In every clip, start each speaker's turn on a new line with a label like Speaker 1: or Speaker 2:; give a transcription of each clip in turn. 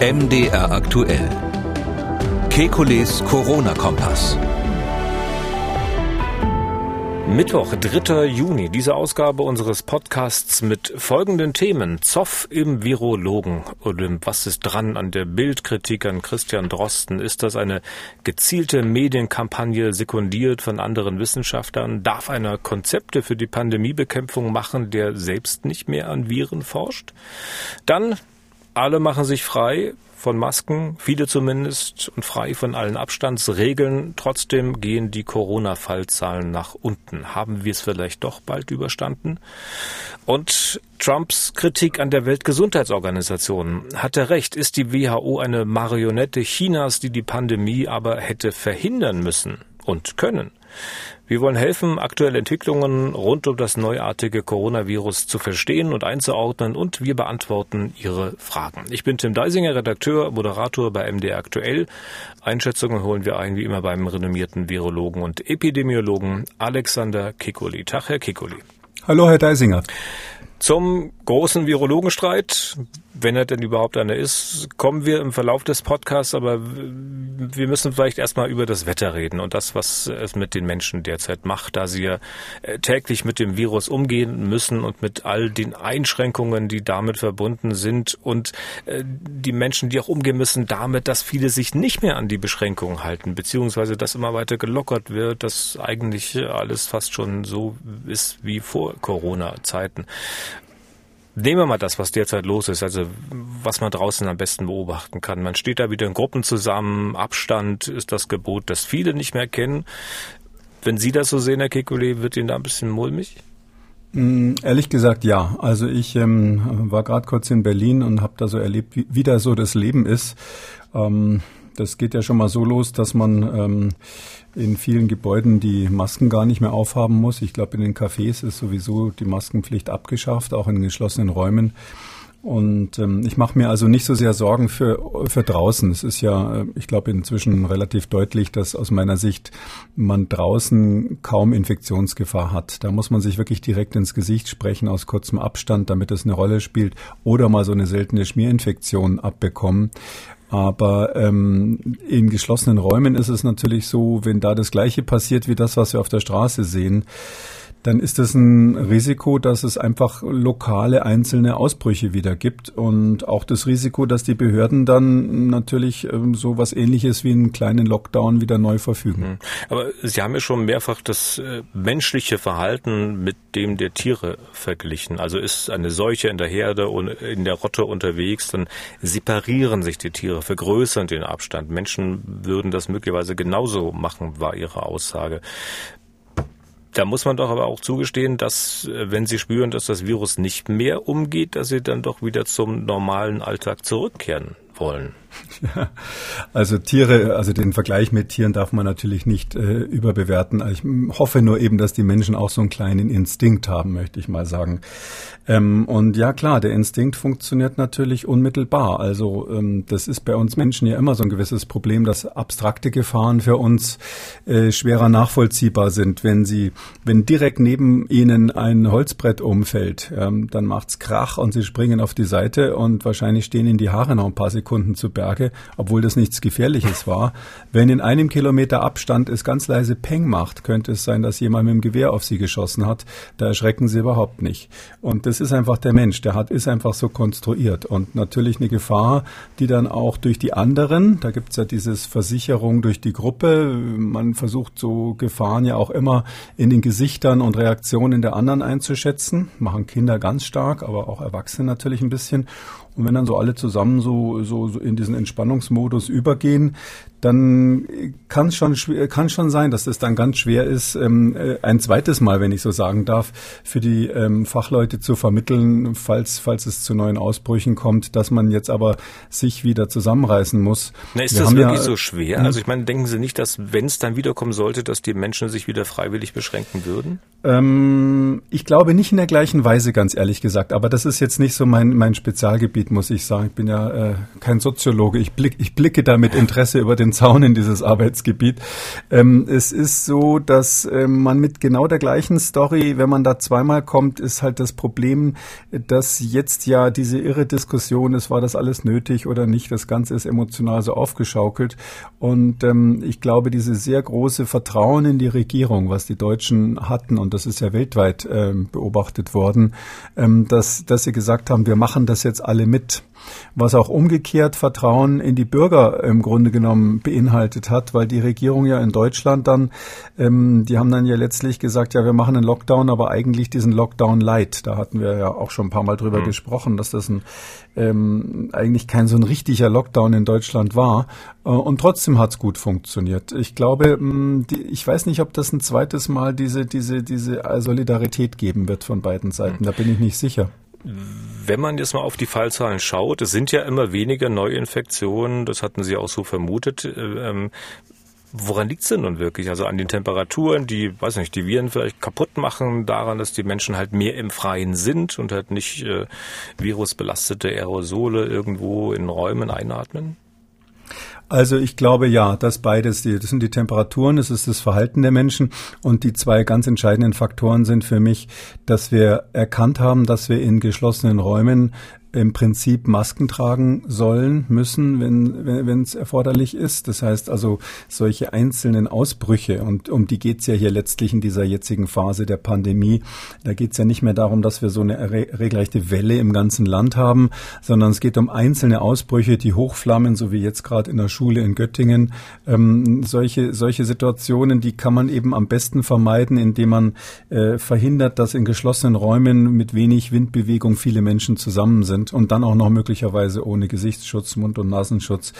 Speaker 1: MDR aktuell. Kekules Corona-Kompass.
Speaker 2: Mittwoch, 3. Juni, diese Ausgabe unseres Podcasts mit folgenden Themen. Zoff im Virologen. Oder was ist dran an der Bildkritik an Christian Drosten? Ist das eine gezielte Medienkampagne sekundiert von anderen Wissenschaftlern? Darf einer Konzepte für die Pandemiebekämpfung machen, der selbst nicht mehr an Viren forscht? Dann alle machen sich frei von Masken, viele zumindest, und frei von allen Abstandsregeln. Trotzdem gehen die Corona-Fallzahlen nach unten. Haben wir es vielleicht doch bald überstanden? Und Trumps Kritik an der Weltgesundheitsorganisation. Hat er recht? Ist die WHO eine Marionette Chinas, die die Pandemie aber hätte verhindern müssen und können? Wir wollen helfen, aktuelle Entwicklungen rund um das neuartige Coronavirus zu verstehen und einzuordnen und wir beantworten Ihre Fragen. Ich bin Tim Deisinger, Redakteur, Moderator bei MD Aktuell. Einschätzungen holen wir ein, wie immer beim renommierten Virologen und Epidemiologen Alexander Kikuli. Tag, Herr Kikuli.
Speaker 3: Hallo, Herr Deisinger.
Speaker 2: Zum großen Virologenstreit wenn er denn überhaupt einer ist, kommen wir im Verlauf des Podcasts, aber wir müssen vielleicht erstmal über das Wetter reden und das, was es mit den Menschen derzeit macht, da sie ja äh, täglich mit dem Virus umgehen müssen und mit all den Einschränkungen, die damit verbunden sind und äh, die Menschen, die auch umgehen müssen damit, dass viele sich nicht mehr an die Beschränkungen halten, beziehungsweise dass immer weiter gelockert wird, dass eigentlich alles fast schon so ist wie vor Corona-Zeiten. Nehmen wir mal das, was derzeit los ist, also was man draußen am besten beobachten kann. Man steht da wieder in Gruppen zusammen, Abstand ist das Gebot, das viele nicht mehr kennen. Wenn Sie das so sehen, Herr Kekulé, wird Ihnen da ein bisschen mulmig?
Speaker 3: Mm, ehrlich gesagt, ja. Also ich ähm, war gerade kurz in Berlin und habe da so erlebt, wie, wie da so das Leben ist. Ähm, das geht ja schon mal so los, dass man ähm, in vielen Gebäuden die Masken gar nicht mehr aufhaben muss. Ich glaube, in den Cafés ist sowieso die Maskenpflicht abgeschafft, auch in geschlossenen Räumen. Und ähm, ich mache mir also nicht so sehr Sorgen für, für draußen. Es ist ja, äh, ich glaube, inzwischen relativ deutlich, dass aus meiner Sicht man draußen kaum Infektionsgefahr hat. Da muss man sich wirklich direkt ins Gesicht sprechen aus kurzem Abstand, damit es eine Rolle spielt, oder mal so eine seltene Schmierinfektion abbekommen. Aber ähm, in geschlossenen Räumen ist es natürlich so, wenn da das Gleiche passiert wie das, was wir auf der Straße sehen, dann ist es ein Risiko, dass es einfach lokale einzelne Ausbrüche wieder gibt und auch das Risiko, dass die Behörden dann natürlich ähm, so was ähnliches wie einen kleinen Lockdown wieder neu verfügen. Mhm.
Speaker 2: Aber Sie haben ja schon mehrfach das äh, menschliche Verhalten mit dem der Tiere verglichen. Also ist eine Seuche in der Herde und in der Rotte unterwegs, dann separieren sich die Tiere, vergrößern den Abstand. Menschen würden das möglicherweise genauso machen, war Ihre Aussage. Da muss man doch aber auch zugestehen, dass äh, wenn Sie spüren, dass das Virus nicht mehr umgeht, dass Sie dann doch wieder zum normalen Alltag zurückkehren wollen.
Speaker 3: Ja, also Tiere, also den Vergleich mit Tieren darf man natürlich nicht äh, überbewerten. Ich hoffe nur eben, dass die Menschen auch so einen kleinen Instinkt haben, möchte ich mal sagen. Ähm, und ja klar, der Instinkt funktioniert natürlich unmittelbar. Also ähm, das ist bei uns Menschen ja immer so ein gewisses Problem, dass abstrakte Gefahren für uns äh, schwerer nachvollziehbar sind. Wenn sie, wenn direkt neben ihnen ein Holzbrett umfällt, ähm, dann macht's Krach und sie springen auf die Seite und wahrscheinlich stehen ihnen die Haare noch ein paar Sekunden zu Berge, obwohl das nichts Gefährliches war. Wenn in einem Kilometer Abstand es ganz leise Peng macht, könnte es sein, dass jemand mit dem Gewehr auf sie geschossen hat. Da erschrecken sie überhaupt nicht. Und das ist einfach der Mensch, der hat, ist einfach so konstruiert. Und natürlich eine Gefahr, die dann auch durch die anderen, da gibt es ja dieses Versicherung durch die Gruppe, man versucht so Gefahren ja auch immer in den Gesichtern und Reaktionen der anderen einzuschätzen, machen Kinder ganz stark, aber auch Erwachsene natürlich ein bisschen. Und wenn dann so alle zusammen so, so, so in diesen Entspannungsmodus übergehen, dann kann schon kann schon sein, dass es dann ganz schwer ist, ähm, äh, ein zweites Mal, wenn ich so sagen darf, für die ähm, Fachleute zu vermitteln, falls falls es zu neuen Ausbrüchen kommt, dass man jetzt aber sich wieder zusammenreißen muss.
Speaker 2: Na, ist Wir das wirklich ja, so schwer? Hm? Also ich meine, denken Sie nicht, dass wenn es dann wiederkommen sollte, dass die Menschen sich wieder freiwillig beschränken würden?
Speaker 3: Ähm, ich glaube nicht in der gleichen Weise, ganz ehrlich gesagt. Aber das ist jetzt nicht so mein mein Spezialgebiet, muss ich sagen. Ich bin ja äh, kein Soziologe. Ich blick ich blicke da mit Interesse über den den Zaun in dieses Arbeitsgebiet. Ähm, es ist so, dass ähm, man mit genau der gleichen Story, wenn man da zweimal kommt, ist halt das Problem, dass jetzt ja diese irre Diskussion ist, war das alles nötig oder nicht. Das Ganze ist emotional so aufgeschaukelt. Und ähm, ich glaube, diese sehr große Vertrauen in die Regierung, was die Deutschen hatten, und das ist ja weltweit ähm, beobachtet worden, ähm, dass, dass sie gesagt haben, wir machen das jetzt alle mit was auch umgekehrt Vertrauen in die Bürger im Grunde genommen beinhaltet hat, weil die Regierung ja in Deutschland dann, ähm, die haben dann ja letztlich gesagt, ja, wir machen einen Lockdown, aber eigentlich diesen Lockdown light. Da hatten wir ja auch schon ein paar Mal drüber mhm. gesprochen, dass das ein, ähm, eigentlich kein so ein richtiger Lockdown in Deutschland war. Äh, und trotzdem hat's gut funktioniert. Ich glaube, mh, mm, die, ich weiß nicht, ob das ein zweites Mal diese, diese, diese Solidarität geben wird von beiden Seiten. Mhm. Da bin ich nicht sicher.
Speaker 2: Wenn man jetzt mal auf die Fallzahlen schaut, es sind ja immer weniger Neuinfektionen, das hatten Sie auch so vermutet. Äh, ähm, woran liegt es denn nun wirklich? Also an den Temperaturen, die, weiß nicht, die Viren vielleicht kaputt machen, daran, dass die Menschen halt mehr im Freien sind und halt nicht äh, virusbelastete Aerosole irgendwo in Räumen einatmen?
Speaker 3: Also ich glaube ja, dass beides, das sind die Temperaturen, es ist das Verhalten der Menschen und die zwei ganz entscheidenden Faktoren sind für mich, dass wir erkannt haben, dass wir in geschlossenen Räumen im Prinzip Masken tragen sollen, müssen, wenn es erforderlich ist. Das heißt also solche einzelnen Ausbrüche und um die geht's ja hier letztlich in dieser jetzigen Phase der Pandemie. Da geht's ja nicht mehr darum, dass wir so eine regelrechte Welle im ganzen Land haben, sondern es geht um einzelne Ausbrüche, die hochflammen, so wie jetzt gerade in der Schule in Göttingen. Ähm, solche solche Situationen, die kann man eben am besten vermeiden, indem man äh, verhindert, dass in geschlossenen Räumen mit wenig Windbewegung viele Menschen zusammen sind sind und dann auch noch möglicherweise ohne Gesichtsschutz, Mund- und Nasenschutz.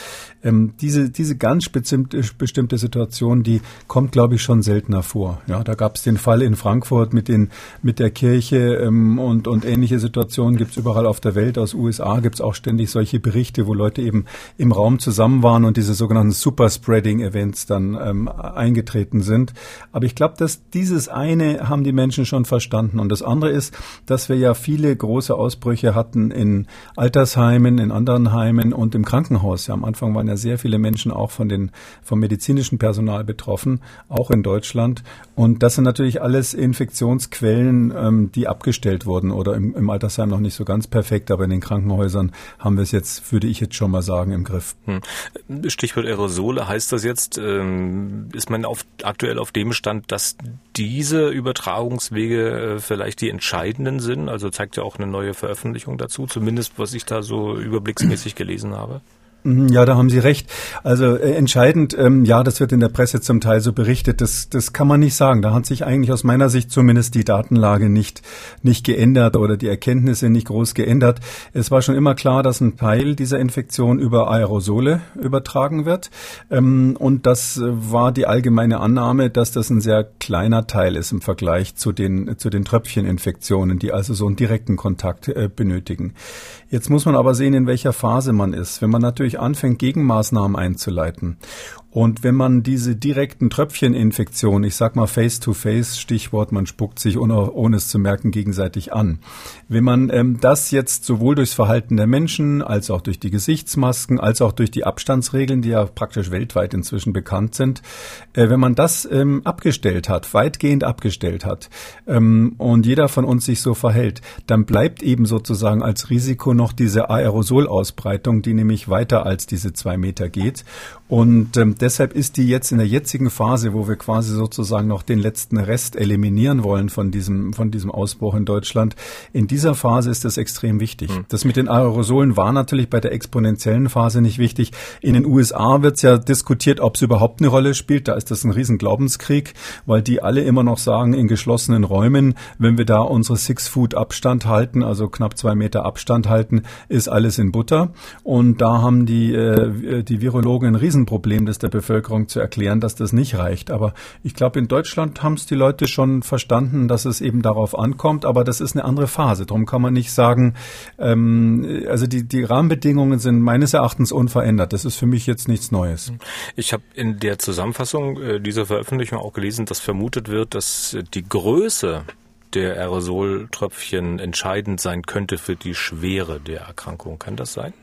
Speaker 3: Ähm, diese, diese ganz bestimmte, bestimmte Situation, die kommt, glaube ich, schon seltener vor. Ja, da gab es den Fall in Frankfurt mit, den, mit der Kirche ähm, und, und ähnliche Situationen gibt es überall auf der Welt. Aus USA gibt es auch ständig solche Berichte, wo Leute eben im Raum zusammen waren und diese sogenannten Superspreading-Events dann ähm, eingetreten sind. Aber ich glaube, dass dieses eine haben die Menschen schon verstanden. Und das andere ist, dass wir ja viele große Ausbrüche hatten in in Altersheimen, in anderen Heimen und im Krankenhaus. Ja, am Anfang waren ja sehr viele Menschen auch von den, vom medizinischen Personal betroffen, auch in Deutschland. Und das sind natürlich alles Infektionsquellen, ähm, die abgestellt wurden oder im, im Altersheim noch nicht so ganz perfekt, aber in den Krankenhäusern haben wir es jetzt, würde ich jetzt schon mal sagen, im Griff. Hm.
Speaker 2: Stichwort Aerosole, heißt das jetzt, ähm, ist man auf, aktuell auf dem Stand, dass diese Übertragungswege äh, vielleicht die entscheidenden sind? Also zeigt ja auch eine neue Veröffentlichung dazu, zumindest was ich da so überblicksmäßig gelesen habe.
Speaker 3: Mhm, ja, da haben Sie recht. Also äh, entscheidend, ähm, ja, das wird in der Presse zum Teil so berichtet. Das, das kann man nicht sagen. Da hat sich eigentlich aus meiner Sicht zumindest die Datenlage nicht nicht geändert oder die Erkenntnisse nicht groß geändert. Es war schon immer klar, dass ein Teil dieser Infektion über Aerosole übertragen wird, ähm, und das war die allgemeine Annahme, dass das ein sehr kleiner Teil ist im Vergleich zu den zu den Tröpfcheninfektionen, die also so einen direkten Kontakt äh, benötigen. Jetzt muss man aber sehen, in welcher Phase man ist. Wenn man natürlich anfängt, Gegenmaßnahmen einzuleiten und wenn man diese direkten Tröpfcheninfektionen, ich sag mal face-to-face, Stichwort, man spuckt sich ohne, ohne es zu merken gegenseitig an. Wenn man ähm, das jetzt sowohl durchs Verhalten der Menschen, als auch durch die Gesichtsmasken, als auch durch die Abstandsregeln, die ja praktisch weltweit inzwischen bekannt sind, äh, wenn man das ähm, abgestellt hat, weitgehend abgestellt hat, ähm, und jeder von uns sich so verhält, dann bleibt eben sozusagen als Risiko noch diese Aerosolausbreitung, die nämlich weiter als diese zwei Meter geht. Und ähm, deshalb ist die jetzt in der jetzigen Phase, wo wir quasi sozusagen noch den letzten Rest eliminieren wollen von diesem, von diesem Ausbruch in Deutschland, in dieser Phase ist das extrem wichtig. Mhm. Das mit den Aerosolen war natürlich bei der exponentiellen Phase nicht wichtig. In den USA wird es ja diskutiert, ob es überhaupt eine Rolle spielt. Da ist das ein riesen Glaubenskrieg, weil die alle immer noch sagen, in geschlossenen Räumen, wenn wir da unsere Six-Foot-Abstand halten, also knapp zwei Meter Abstand halten, ist alles in Butter. Und da haben die, äh, die Virologen ein Riesenproblem, das der Bevölkerung zu erklären, dass das nicht reicht. Aber ich glaube, in Deutschland haben es die Leute schon verstanden, dass es eben darauf ankommt, aber das ist eine andere Phase. Darum kann man nicht sagen, ähm, also die, die Rahmenbedingungen sind meines Erachtens unverändert. Das ist für mich jetzt nichts Neues.
Speaker 2: Ich habe in der Zusammenfassung äh, dieser Veröffentlichung auch gelesen, dass vermutet wird, dass die Größe der Aerosoltröpfchen entscheidend sein könnte für die Schwere der Erkrankung. Kann das sein?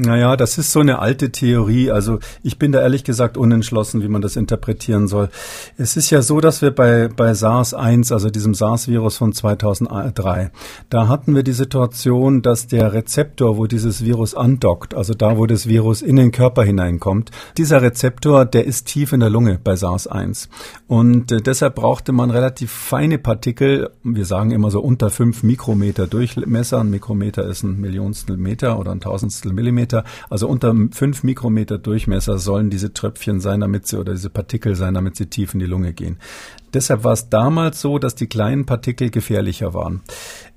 Speaker 3: Naja, das ist so eine alte Theorie. Also ich bin da ehrlich gesagt unentschlossen, wie man das interpretieren soll. Es ist ja so, dass wir bei, bei SARS-1, also diesem SARS-Virus von 2003, da hatten wir die Situation, dass der Rezeptor, wo dieses Virus andockt, also da, wo das Virus in den Körper hineinkommt, dieser Rezeptor, der ist tief in der Lunge bei SARS-1. Und äh, deshalb brauchte man relativ feine Partikel, wir sagen immer so unter fünf Mikrometer Durchmesser. Ein Mikrometer ist ein Millionstel Meter oder ein Tausendstel Millimeter Millimeter, also unter fünf Mikrometer Durchmesser sollen diese Tröpfchen sein, damit sie oder diese Partikel sein, damit sie tief in die Lunge gehen. Deshalb war es damals so, dass die kleinen Partikel gefährlicher waren.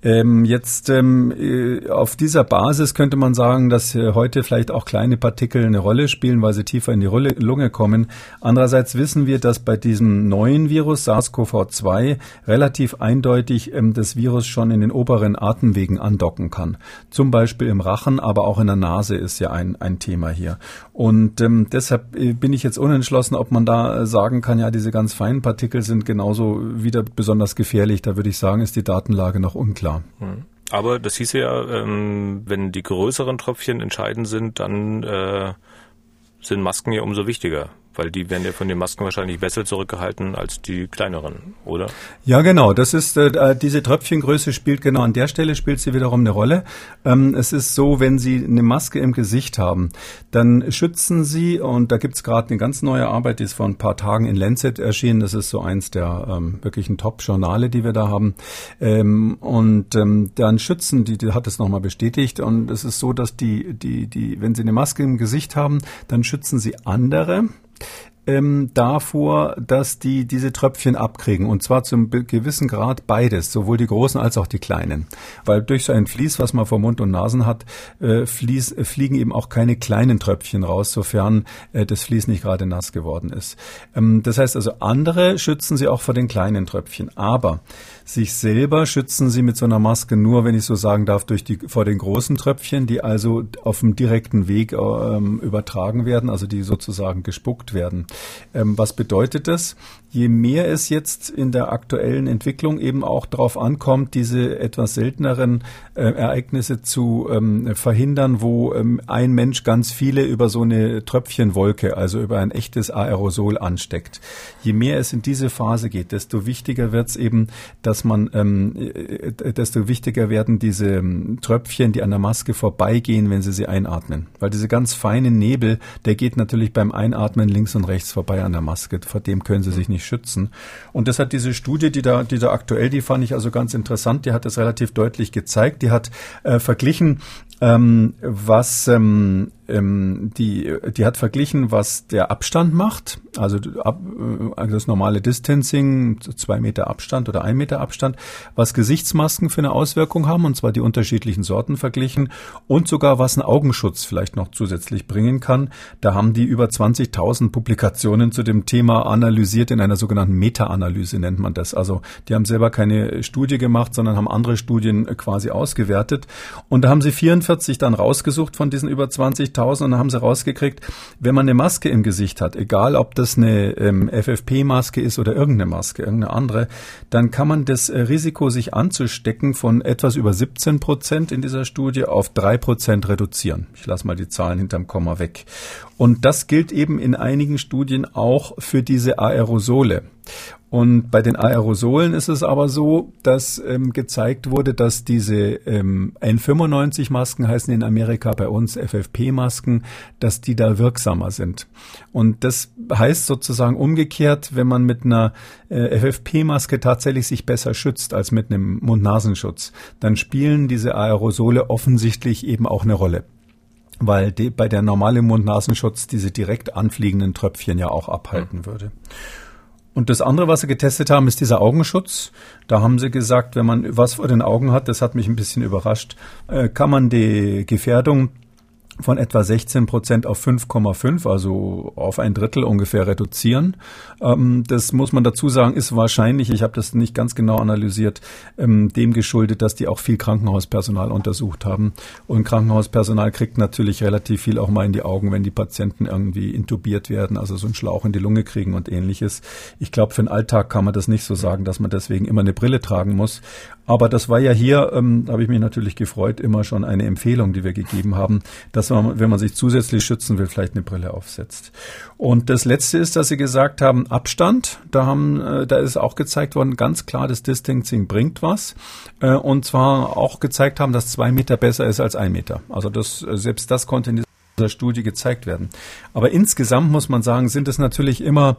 Speaker 3: Ähm, jetzt ähm, äh, auf dieser Basis könnte man sagen, dass äh, heute vielleicht auch kleine Partikel eine Rolle spielen, weil sie tiefer in die Lunge kommen. Andererseits wissen wir, dass bei diesem neuen Virus SARS-CoV-2 relativ eindeutig ähm, das Virus schon in den oberen Atemwegen andocken kann. Zum Beispiel im Rachen, aber auch in der Nase ist ja ein, ein Thema hier. Und ähm, deshalb äh, bin ich jetzt unentschlossen, ob man da sagen kann, ja, diese ganz feinen Partikel sind genauso wieder besonders gefährlich. Da würde ich sagen, ist die Datenlage noch unklar klar.
Speaker 2: Hm. Aber das hieße ja, ähm, wenn die größeren Tröpfchen entscheidend sind, dann äh, sind Masken ja umso wichtiger. Weil die werden ja von den Masken wahrscheinlich besser zurückgehalten als die kleineren, oder?
Speaker 3: Ja, genau. Das ist äh, äh, diese Tröpfchengröße spielt genau an der Stelle spielt sie wiederum eine Rolle. Ähm, es ist so, wenn Sie eine Maske im Gesicht haben, dann schützen Sie und da gibt's gerade eine ganz neue Arbeit, die ist vor ein paar Tagen in Lancet erschienen. Das ist so eins der ähm, wirklichen Top-Journale, die wir da haben. Ähm, und ähm, dann schützen die, die hat es nochmal bestätigt und es ist so, dass die die die wenn Sie eine Maske im Gesicht haben, dann schützen Sie andere ähm, davor, dass die diese Tröpfchen abkriegen. Und zwar zum gewissen Grad beides, sowohl die großen als auch die kleinen. Weil durch so ein Vlies, was man vor Mund und Nasen hat, äh, fließ, äh, fliegen eben auch keine kleinen Tröpfchen raus, sofern äh, das Vlies nicht gerade nass geworden ist. Ähm, das heißt also, andere schützen sie auch vor den kleinen Tröpfchen. Aber sich selber schützen sie mit so einer Maske nur, wenn ich so sagen darf, durch die, vor den großen Tröpfchen, die also auf dem direkten Weg ähm, übertragen werden, also die sozusagen gespuckt werden. Ähm, was bedeutet das? Je mehr es jetzt in der aktuellen Entwicklung eben auch darauf ankommt, diese etwas selteneren äh, Ereignisse zu ähm, verhindern, wo ähm, ein Mensch ganz viele über so eine Tröpfchenwolke, also über ein echtes Aerosol ansteckt. Je mehr es in diese Phase geht, desto wichtiger wird es eben, dass man, ähm, äh, desto wichtiger werden diese ähm, Tröpfchen, die an der Maske vorbeigehen, wenn sie sie einatmen. Weil diese ganz feine Nebel, der geht natürlich beim Einatmen links und rechts vorbei an der Maske. Vor dem können sie sich nicht schützen. Und das hat diese Studie, die da, die da aktuell, die fand ich also ganz interessant. Die hat das relativ deutlich gezeigt. Die hat äh, verglichen, ähm, was ähm, ähm, die, die hat verglichen, was der Abstand macht, also, ab, also das normale Distancing, zwei Meter Abstand oder ein Meter Abstand, was Gesichtsmasken für eine Auswirkung haben, und zwar die unterschiedlichen Sorten verglichen und sogar was ein Augenschutz vielleicht noch zusätzlich bringen kann. Da haben die über 20.000 Publikationen zu dem Thema analysiert in einer sogenannten Meta-Analyse nennt man das. Also die haben selber keine Studie gemacht, sondern haben andere Studien quasi ausgewertet. Und da haben sie 44 dann rausgesucht von diesen über 20.000 2000 und dann haben sie rausgekriegt, wenn man eine Maske im Gesicht hat, egal ob das eine ähm, FFP-Maske ist oder irgendeine Maske, irgendeine andere, dann kann man das äh, Risiko, sich anzustecken, von etwas über 17 Prozent in dieser Studie auf drei Prozent reduzieren. Ich lasse mal die Zahlen hinterm Komma weg. Und das gilt eben in einigen Studien auch für diese Aerosole. Und bei den Aerosolen ist es aber so, dass ähm, gezeigt wurde, dass diese ähm, N95-Masken heißen in Amerika bei uns FFP-Masken, dass die da wirksamer sind. Und das heißt sozusagen umgekehrt, wenn man mit einer äh, FFP-Maske tatsächlich sich besser schützt als mit einem Mund-Nasenschutz, dann spielen diese Aerosole offensichtlich eben auch eine Rolle weil die, bei der normalen Mund-Nasenschutz diese direkt anfliegenden Tröpfchen ja auch abhalten mhm. würde. Und das andere, was sie getestet haben, ist dieser Augenschutz. Da haben sie gesagt, wenn man was vor den Augen hat, das hat mich ein bisschen überrascht, äh, kann man die Gefährdung von etwa 16 Prozent auf 5,5, also auf ein Drittel ungefähr reduzieren. Ähm, das muss man dazu sagen, ist wahrscheinlich, ich habe das nicht ganz genau analysiert, ähm, dem geschuldet, dass die auch viel Krankenhauspersonal untersucht haben. Und Krankenhauspersonal kriegt natürlich relativ viel auch mal in die Augen, wenn die Patienten irgendwie intubiert werden, also so einen Schlauch in die Lunge kriegen und ähnliches. Ich glaube, für den Alltag kann man das nicht so sagen, dass man deswegen immer eine Brille tragen muss. Aber das war ja hier, ähm, habe ich mich natürlich gefreut, immer schon eine Empfehlung, die wir gegeben haben, dass dass man, wenn man sich zusätzlich schützen will, vielleicht eine Brille aufsetzt. Und das Letzte ist, dass Sie gesagt haben, Abstand. Da haben, äh, da ist auch gezeigt worden, ganz klar, das Distancing bringt was. Äh, und zwar auch gezeigt haben, dass zwei Meter besser ist als ein Meter. Also das, äh, selbst das konnte in dieser Studie gezeigt werden. Aber insgesamt muss man sagen, sind es natürlich immer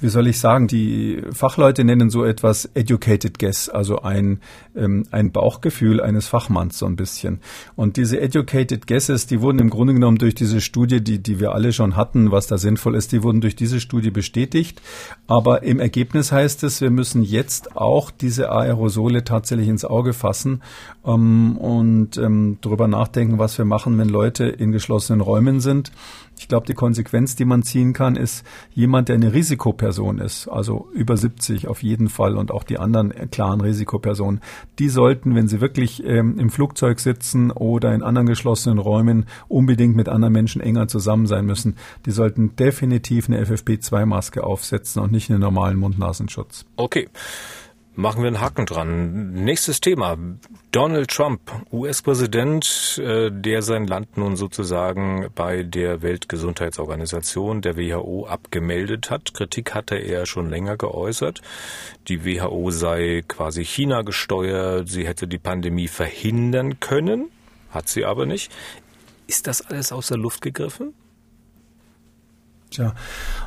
Speaker 3: wie soll ich sagen, die Fachleute nennen so etwas educated guess, also ein, ähm, ein Bauchgefühl eines Fachmanns so ein bisschen. Und diese educated guesses, die wurden im Grunde genommen durch diese Studie, die, die wir alle schon hatten, was da sinnvoll ist, die wurden durch diese Studie bestätigt. Aber im Ergebnis heißt es, wir müssen jetzt auch diese Aerosole tatsächlich ins Auge fassen ähm, und ähm, darüber nachdenken, was wir machen, wenn Leute in geschlossenen Räumen sind ich glaube, die Konsequenz, die man ziehen kann, ist jemand, der eine Risikoperson ist, also über 70 auf jeden Fall und auch die anderen klaren Risikopersonen, die sollten, wenn sie wirklich ähm, im Flugzeug sitzen oder in anderen geschlossenen Räumen unbedingt mit anderen Menschen enger zusammen sein müssen, die sollten definitiv eine FFP2-Maske aufsetzen und nicht einen normalen Mund-Nasenschutz.
Speaker 2: Okay. Machen wir einen Haken dran. Nächstes Thema. Donald Trump, US-Präsident, äh, der sein Land nun sozusagen bei der Weltgesundheitsorganisation, der WHO, abgemeldet hat. Kritik hatte er schon länger geäußert. Die WHO sei quasi China gesteuert, sie hätte die Pandemie verhindern können, hat sie aber nicht. Ist das alles aus der Luft gegriffen?
Speaker 3: Tja,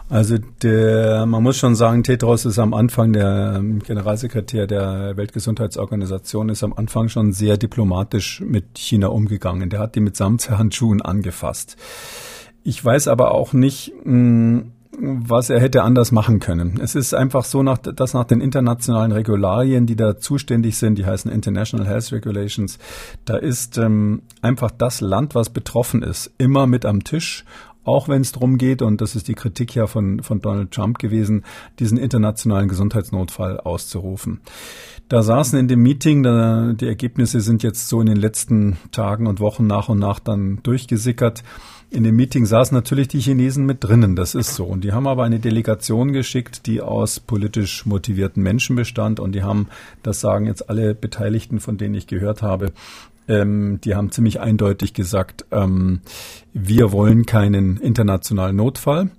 Speaker 3: also der, man muss schon sagen, Tedros ist am Anfang der ähm, Generalsekretär der Weltgesundheitsorganisation ist am Anfang schon sehr diplomatisch mit China umgegangen. Der hat die mit Samthandschuhen angefasst. Ich weiß aber auch nicht, hm, was er hätte anders machen können. Es ist einfach so, dass nach den internationalen Regularien, die da zuständig sind, die heißen International Health Regulations, da ist ähm, einfach das Land, was betroffen ist, immer mit am Tisch auch wenn es darum geht, und das ist die Kritik ja von, von Donald Trump gewesen, diesen internationalen Gesundheitsnotfall auszurufen. Da saßen in dem Meeting, da, die Ergebnisse sind jetzt so in den letzten Tagen und Wochen nach und nach dann durchgesickert. In dem Meeting saßen natürlich die Chinesen mit drinnen, das ist so. Und die haben aber eine Delegation geschickt, die aus politisch motivierten Menschen bestand. Und die haben, das sagen jetzt alle Beteiligten, von denen ich gehört habe, ähm, die haben ziemlich eindeutig gesagt, ähm, wir wollen keinen internationalen Notfall.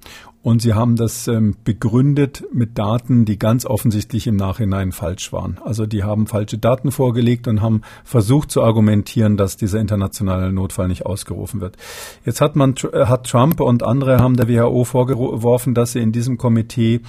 Speaker 3: Und sie haben das ähm, begründet mit Daten, die ganz offensichtlich im Nachhinein falsch waren. Also die haben falsche Daten vorgelegt und haben versucht zu argumentieren, dass dieser internationale Notfall nicht ausgerufen wird. Jetzt hat man äh, hat Trump und andere haben der WHO vorgeworfen, dass sie in diesem Komitee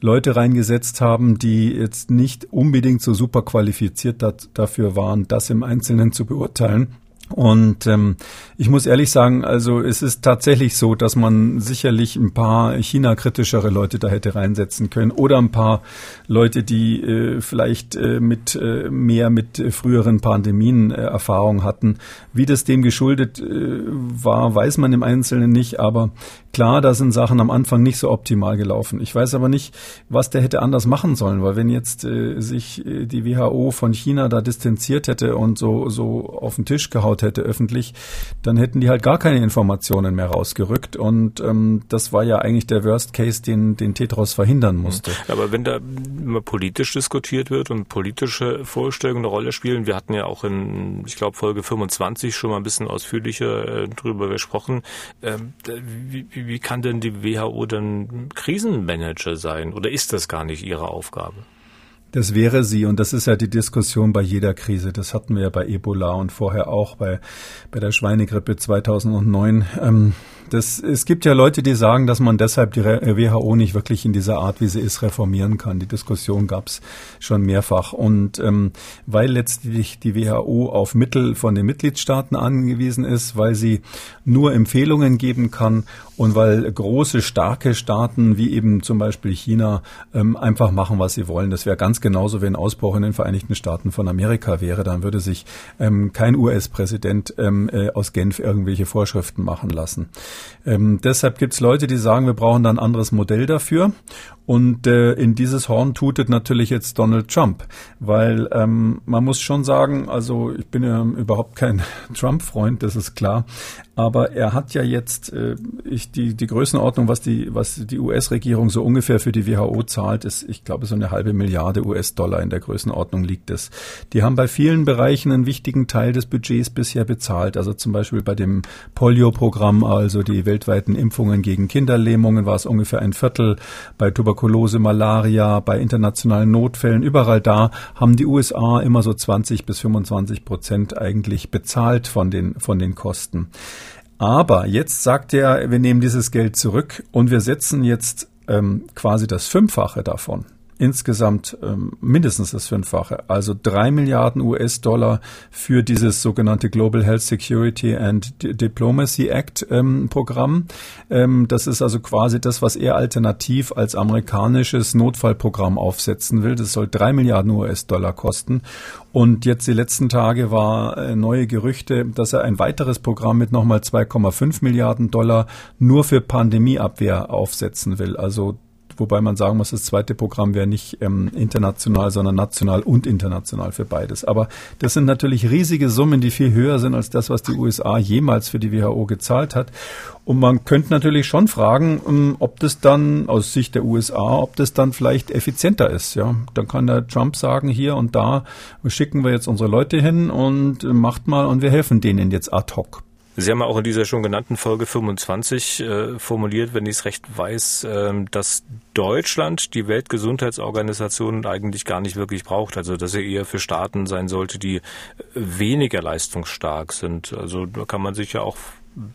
Speaker 3: Leute reingesetzt haben, die jetzt nicht unbedingt so super qualifiziert dafür waren, das im Einzelnen zu beurteilen. Und ähm, ich muss ehrlich sagen, also es ist tatsächlich so, dass man sicherlich ein paar China-kritischere Leute da hätte reinsetzen können oder ein paar Leute, die äh, vielleicht äh, mit äh, mehr mit früheren Pandemien äh, Erfahrung hatten. Wie das dem geschuldet äh, war, weiß man im Einzelnen nicht, aber klar, da sind Sachen am Anfang nicht so optimal gelaufen. Ich weiß aber nicht, was der hätte anders machen sollen, weil wenn jetzt äh, sich äh, die WHO von China da distanziert hätte und so so auf den Tisch gehaut hätte öffentlich, dann hätten die halt gar keine Informationen mehr rausgerückt. Und ähm, das war ja eigentlich der Worst Case, den, den Tetros verhindern musste.
Speaker 2: Aber wenn da immer politisch diskutiert wird und politische Vorstellungen eine Rolle spielen, wir hatten ja auch in, ich glaube, Folge 25 schon mal ein bisschen ausführlicher äh, drüber gesprochen, äh, wie, wie kann denn die WHO dann Krisenmanager sein? Oder ist das gar nicht ihre Aufgabe?
Speaker 3: Das wäre sie und das ist ja die Diskussion bei jeder Krise. Das hatten wir ja bei Ebola und vorher auch bei, bei der Schweinegrippe 2009. Ähm, das, es gibt ja Leute, die sagen, dass man deshalb die WHO nicht wirklich in dieser Art, wie sie ist, reformieren kann. Die Diskussion gab es schon mehrfach. Und ähm, weil letztlich die WHO auf Mittel von den Mitgliedstaaten angewiesen ist, weil sie nur Empfehlungen geben kann und weil große, starke Staaten wie eben zum Beispiel China ähm, einfach machen, was sie wollen. Das wäre ganz genauso, wenn Ausbruch in den Vereinigten Staaten von Amerika wäre. Dann würde sich ähm, kein US-Präsident ähm, äh, aus Genf irgendwelche Vorschriften machen lassen. Ähm, deshalb gibt es Leute, die sagen, wir brauchen da ein anderes Modell dafür. Und äh, in dieses Horn tutet natürlich jetzt Donald Trump, weil ähm, man muss schon sagen, also ich bin ja überhaupt kein Trump-Freund, das ist klar, aber er hat ja jetzt äh, ich, die, die Größenordnung, was die, was die US-Regierung so ungefähr für die WHO zahlt, ist, ich glaube, so eine halbe Milliarde US-Dollar in der Größenordnung liegt es. Die haben bei vielen Bereichen einen wichtigen Teil des Budgets bisher bezahlt. Also zum Beispiel bei dem Polio-Programm, also die weltweiten Impfungen gegen Kinderlähmungen, war es ungefähr ein Viertel. Bei Tuberkulose, Malaria, bei internationalen Notfällen, überall da haben die USA immer so 20 bis 25 Prozent eigentlich bezahlt von den, von den Kosten. Aber jetzt sagt er, wir nehmen dieses Geld zurück und wir setzen jetzt ähm, quasi das Fünffache davon insgesamt ähm, mindestens das Fünffache, also drei Milliarden US-Dollar für dieses sogenannte Global Health Security and Diplomacy Act ähm, Programm. Ähm, das ist also quasi das, was er alternativ als amerikanisches Notfallprogramm aufsetzen will. Das soll drei Milliarden US-Dollar kosten. Und jetzt die letzten Tage war äh, neue Gerüchte, dass er ein weiteres Programm mit nochmal 2,5 Milliarden Dollar nur für Pandemieabwehr aufsetzen will. Also wobei man sagen muss, das zweite Programm wäre nicht ähm, international, sondern national und international für beides. Aber das sind natürlich riesige Summen, die viel höher sind als das, was die USA jemals für die WHO gezahlt hat. Und man könnte natürlich schon fragen, ähm, ob das dann aus Sicht der USA, ob das dann vielleicht effizienter ist. Ja, dann kann der Trump sagen, hier und da schicken wir jetzt unsere Leute hin und äh, macht mal und wir helfen denen jetzt ad hoc.
Speaker 2: Sie haben auch in dieser schon genannten Folge 25 äh, formuliert, wenn ich es recht weiß, äh, dass Deutschland die Weltgesundheitsorganisation eigentlich gar nicht wirklich braucht. Also dass er eher für Staaten sein sollte, die weniger leistungsstark sind. Also da kann man sich ja auch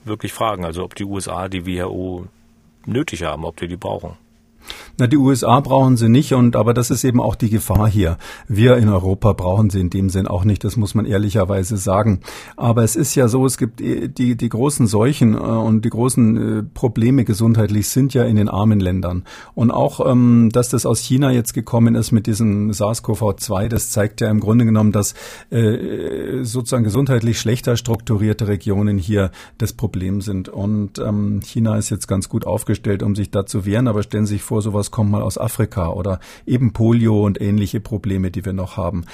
Speaker 2: wirklich fragen, also ob die USA die WHO nötig haben, ob die die brauchen.
Speaker 3: Na, die USA brauchen sie nicht und aber das ist eben auch die Gefahr hier. Wir in Europa brauchen sie in dem Sinn auch nicht, das muss man ehrlicherweise sagen. Aber es ist ja so, es gibt die, die großen Seuchen äh, und die großen äh, Probleme gesundheitlich sind ja in den armen Ländern. Und auch, ähm, dass das aus China jetzt gekommen ist mit diesem SARS-CoV-2, das zeigt ja im Grunde genommen, dass äh, sozusagen gesundheitlich schlechter strukturierte Regionen hier das Problem sind. Und ähm, China ist jetzt ganz gut aufgestellt, um sich da zu wehren, aber stellen Sie sich vor, sowas kommt mal aus Afrika oder eben Polio und ähnliche Probleme, die wir noch haben.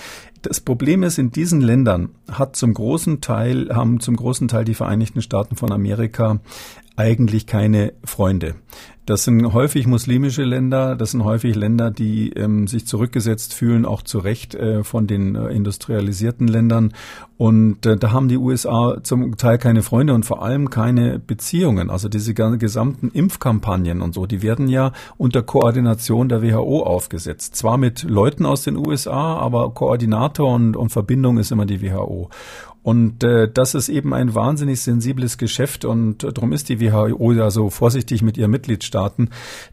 Speaker 3: Das Problem ist, in diesen Ländern hat zum großen Teil, haben zum großen Teil die Vereinigten Staaten von Amerika eigentlich keine Freunde. Das sind häufig muslimische Länder, das sind häufig Länder, die ähm, sich zurückgesetzt fühlen, auch zu Recht äh, von den äh, industrialisierten Ländern. Und äh, da haben die USA zum Teil keine Freunde und vor allem keine Beziehungen. Also diese gesamten Impfkampagnen und so, die werden ja unter Koordination der WHO aufgesetzt. Zwar mit Leuten aus den USA, aber Koordinator und, und Verbindung ist immer die WHO. Und äh, das ist eben ein wahnsinnig sensibles Geschäft und äh, darum ist die WHO ja so vorsichtig mit ihren Mitgliedstaaten,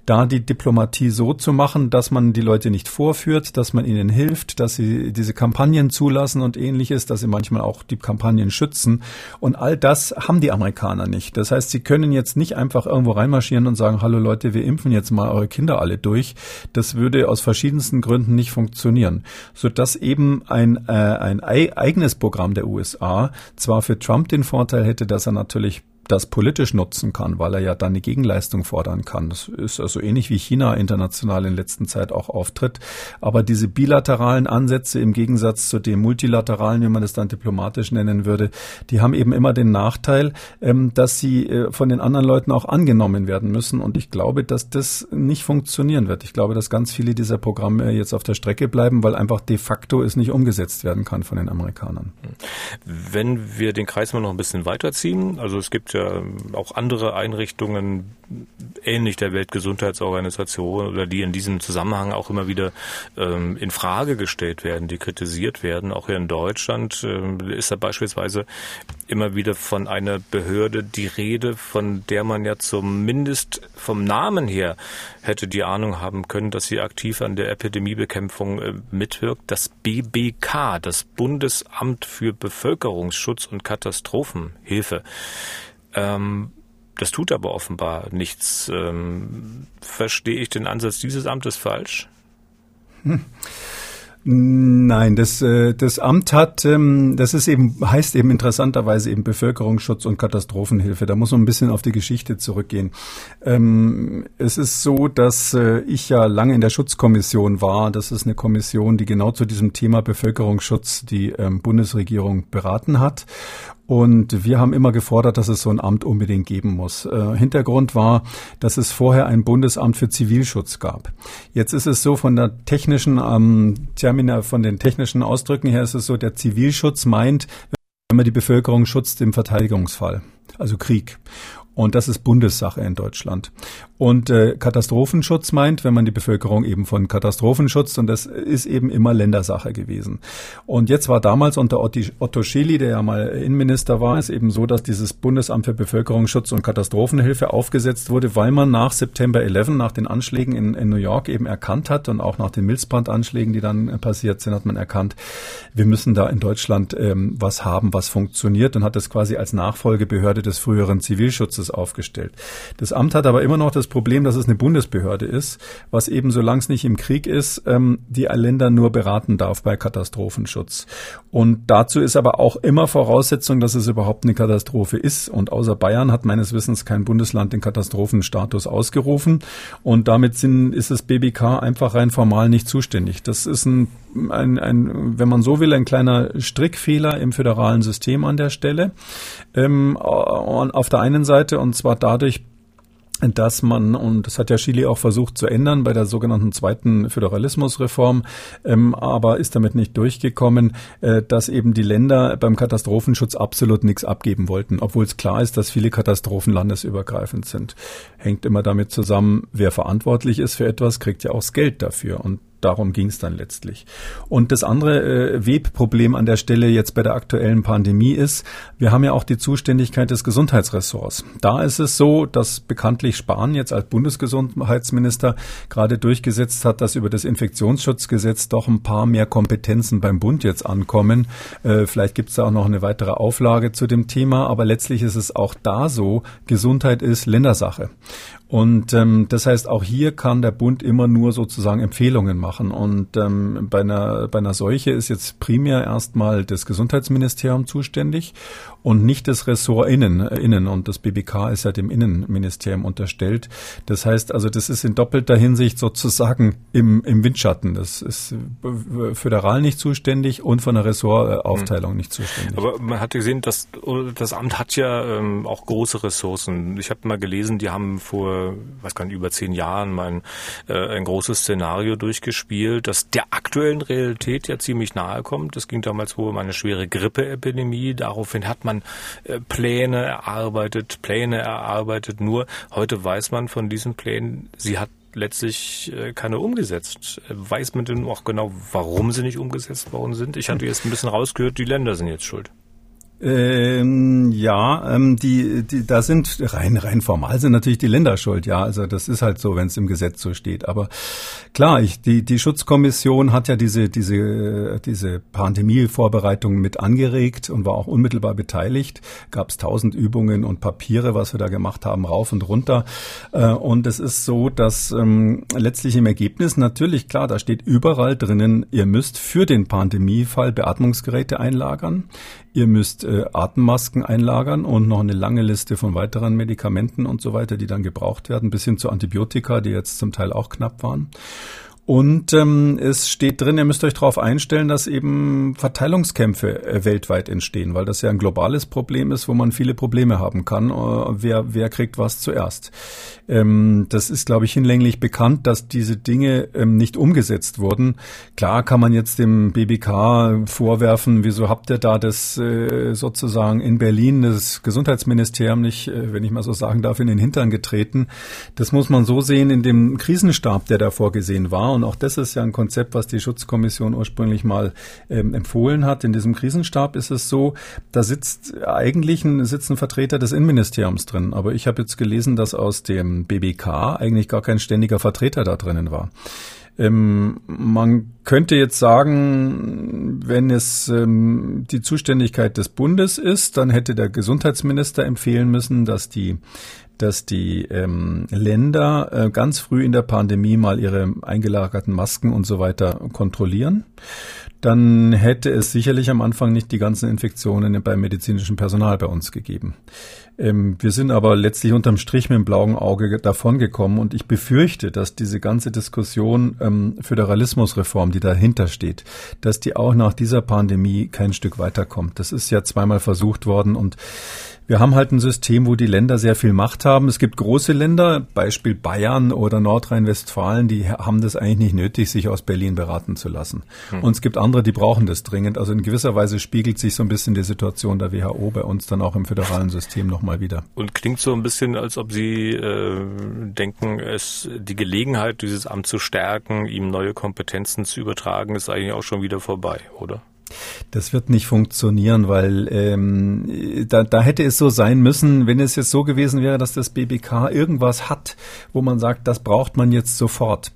Speaker 3: da die Diplomatie so zu machen, dass man die Leute nicht vorführt, dass man ihnen hilft, dass sie diese Kampagnen zulassen und ähnliches, dass sie manchmal auch die Kampagnen schützen. Und all das haben die Amerikaner nicht. Das heißt, sie können jetzt nicht einfach irgendwo reinmarschieren und sagen, hallo Leute, wir impfen jetzt mal eure Kinder alle durch. Das würde aus verschiedensten Gründen nicht funktionieren. Sodass eben ein, äh, ein eigenes Programm der USA USA zwar für Trump den Vorteil hätte, dass er natürlich das politisch nutzen kann, weil er ja dann eine Gegenleistung fordern kann. Das ist also ähnlich wie China international in letzter Zeit auch auftritt. Aber diese bilateralen Ansätze im Gegensatz zu den multilateralen, wie man das dann diplomatisch nennen würde, die haben eben immer den Nachteil, ähm, dass sie äh, von den anderen Leuten auch angenommen werden müssen. Und ich glaube, dass das nicht funktionieren wird. Ich glaube, dass ganz viele dieser Programme jetzt auf der Strecke bleiben, weil einfach de facto es nicht umgesetzt werden kann von den Amerikanern.
Speaker 2: Wenn wir den Kreis mal noch ein bisschen weiterziehen, also es gibt ja auch andere Einrichtungen ähnlich der Weltgesundheitsorganisation oder die in diesem Zusammenhang auch immer wieder ähm, in Frage gestellt werden, die kritisiert werden. Auch hier in Deutschland äh, ist da beispielsweise immer wieder von einer Behörde die Rede, von der man ja zumindest vom Namen her hätte die Ahnung haben können, dass sie aktiv an der Epidemiebekämpfung äh, mitwirkt. Das BBK, das Bundesamt für Bevölkerungsschutz und Katastrophenhilfe. Ähm, das tut aber offenbar nichts. Ähm, verstehe ich den Ansatz dieses Amtes falsch?
Speaker 3: Hm. Nein, das, äh, das Amt hat, ähm, das ist eben, heißt eben interessanterweise eben Bevölkerungsschutz und Katastrophenhilfe. Da muss man ein bisschen auf die Geschichte zurückgehen. Ähm, es ist so, dass äh, ich ja lange in der Schutzkommission war. Das ist eine Kommission, die genau zu diesem Thema Bevölkerungsschutz die ähm, Bundesregierung beraten hat. Und wir haben immer gefordert, dass es so ein Amt unbedingt geben muss. Äh, Hintergrund war, dass es vorher ein Bundesamt für Zivilschutz gab. Jetzt ist es so von der technischen ähm, Termina, von den technischen Ausdrücken her ist es so, der Zivilschutz meint, wenn man die Bevölkerung schützt im Verteidigungsfall, also Krieg. Und das ist Bundessache in Deutschland. Und äh, Katastrophenschutz meint, wenn man die Bevölkerung eben von Katastrophen schützt, und das ist eben immer Ländersache gewesen. Und jetzt war damals unter Otto Schily, der ja mal Innenminister war, es eben so, dass dieses Bundesamt für Bevölkerungsschutz und Katastrophenhilfe aufgesetzt wurde, weil man nach September 11, nach den Anschlägen in, in New York eben erkannt hat und auch nach den Milzbrand-Anschlägen, die dann passiert sind, hat man erkannt, wir müssen da in Deutschland ähm, was haben, was funktioniert und hat das quasi als Nachfolgebehörde des früheren Zivilschutzes aufgestellt. Das Amt hat aber immer noch das Problem, dass es eine Bundesbehörde ist, was eben, solange es nicht im Krieg ist, ähm, die Länder nur beraten darf bei Katastrophenschutz. Und dazu ist aber auch immer Voraussetzung, dass es überhaupt eine Katastrophe ist. Und außer Bayern hat meines Wissens kein Bundesland den Katastrophenstatus ausgerufen. Und damit sind, ist das BBK einfach rein formal nicht zuständig. Das ist ein, ein, ein, wenn man so will, ein kleiner Strickfehler im föderalen System an der Stelle. Ähm, auf der einen Seite und zwar dadurch, dass man, und das hat ja Chile auch versucht zu ändern bei der sogenannten zweiten Föderalismusreform, ähm, aber ist damit nicht durchgekommen, äh, dass eben die Länder beim Katastrophenschutz absolut nichts abgeben wollten, obwohl es klar ist, dass viele Katastrophen landesübergreifend sind. Hängt immer damit zusammen, wer verantwortlich ist für etwas, kriegt ja auch das Geld dafür. Und darum ging es dann letztlich. Und das andere äh, Webproblem an der Stelle jetzt bei der aktuellen Pandemie ist, wir haben ja auch die Zuständigkeit des Gesundheitsressorts. Da ist es so, dass bekanntlich Spahn jetzt als Bundesgesundheitsminister gerade durchgesetzt hat, dass über das Infektionsschutzgesetz doch ein paar mehr Kompetenzen beim Bund jetzt ankommen. Äh, vielleicht gibt es da auch noch eine weitere Auflage zu dem Thema, aber letztlich ist es auch da so, Gesundheit ist Ländersache. Und ähm, das heißt, auch hier kann der Bund immer nur sozusagen Empfehlungen machen. Und ähm, bei, einer, bei einer Seuche ist jetzt primär erstmal das Gesundheitsministerium zuständig und nicht das Ressort Innen. Äh, Innen. Und das BBK ist ja dem Innenministerium unterstellt. Das heißt also, das ist in doppelter Hinsicht sozusagen im, im Windschatten. Das ist äh, föderal nicht zuständig und von der Ressortaufteilung hm. nicht zuständig.
Speaker 2: Aber man hat gesehen, dass das Amt hat ja ähm, auch große Ressourcen. Ich habe mal gelesen, die haben vor weiß gar nicht, über zehn Jahren mein, äh, ein großes Szenario durchgespielt, das der aktuellen Realität ja ziemlich nahe kommt. Es ging damals wohl um eine schwere Grippeepidemie. Daraufhin hat man äh, Pläne erarbeitet, Pläne erarbeitet. Nur heute weiß man von diesen Plänen, sie hat letztlich äh, keine umgesetzt. Weiß man denn auch genau, warum sie nicht umgesetzt worden sind? Ich hatte jetzt ein bisschen rausgehört, die Länder sind jetzt schuld.
Speaker 3: Ähm, ja, ähm, die, die, da sind rein, rein formal sind natürlich die Länder schuld. Ja, also das ist halt so, wenn es im Gesetz so steht. Aber klar, ich, die, die Schutzkommission hat ja diese, diese, diese Pandemievorbereitung mit angeregt und war auch unmittelbar beteiligt. Gab es tausend Übungen und Papiere, was wir da gemacht haben, rauf und runter. Äh, und es ist so, dass ähm, letztlich im Ergebnis natürlich klar, da steht überall drinnen, ihr müsst für den Pandemiefall Beatmungsgeräte einlagern. Ihr müsst äh, Atemmasken einlagern und noch eine lange Liste von weiteren Medikamenten und so weiter, die dann gebraucht werden, bis hin zu Antibiotika, die jetzt zum Teil auch knapp waren. Und ähm, es steht drin, ihr müsst euch darauf einstellen, dass eben Verteilungskämpfe äh, weltweit entstehen, weil das ja ein globales Problem ist, wo man viele Probleme haben kann. Äh, wer, wer kriegt was zuerst? Ähm, das ist, glaube ich, hinlänglich bekannt, dass diese Dinge ähm, nicht umgesetzt wurden. Klar kann man jetzt dem BBK vorwerfen, wieso habt ihr da das äh, sozusagen in Berlin, das Gesundheitsministerium nicht, äh, wenn ich mal so sagen darf, in den Hintern getreten. Das muss man so sehen in dem Krisenstab, der da vorgesehen war und auch das ist ja ein Konzept, was die Schutzkommission ursprünglich mal ähm, empfohlen hat. In diesem Krisenstab ist es so, da sitzt eigentlich ein, sitzt ein Vertreter des Innenministeriums drin. Aber ich habe jetzt gelesen, dass aus dem BBK eigentlich gar kein ständiger Vertreter da drinnen war. Ähm, man könnte jetzt sagen, wenn es ähm, die Zuständigkeit des Bundes ist, dann hätte der Gesundheitsminister empfehlen müssen, dass die dass die ähm, Länder äh, ganz früh in der Pandemie mal ihre eingelagerten Masken und so weiter kontrollieren dann hätte es sicherlich am Anfang nicht die ganzen Infektionen beim medizinischen Personal bei uns gegeben. Ähm, wir sind aber letztlich unterm Strich mit dem blauen Auge davongekommen und ich befürchte, dass diese ganze Diskussion ähm, Föderalismusreform, die dahinter steht, dass die auch nach dieser Pandemie kein Stück weiterkommt. Das ist ja zweimal versucht worden und wir haben halt ein System, wo die Länder sehr viel Macht haben. Es gibt große Länder, Beispiel Bayern oder Nordrhein-Westfalen, die haben das eigentlich nicht nötig, sich aus Berlin beraten zu lassen. Hm. Und es gibt andere, die brauchen das dringend. Also in gewisser Weise spiegelt sich so ein bisschen die Situation der WHO bei uns dann auch im föderalen System nochmal wieder.
Speaker 2: Und klingt so ein bisschen, als ob Sie äh, denken, es die Gelegenheit, dieses Amt zu stärken, ihm neue Kompetenzen zu übertragen, ist eigentlich auch schon wieder vorbei, oder?
Speaker 3: Das wird nicht funktionieren, weil ähm, da, da hätte es so sein müssen, wenn es jetzt so gewesen wäre, dass das BBK irgendwas hat, wo man sagt, das braucht man jetzt sofort.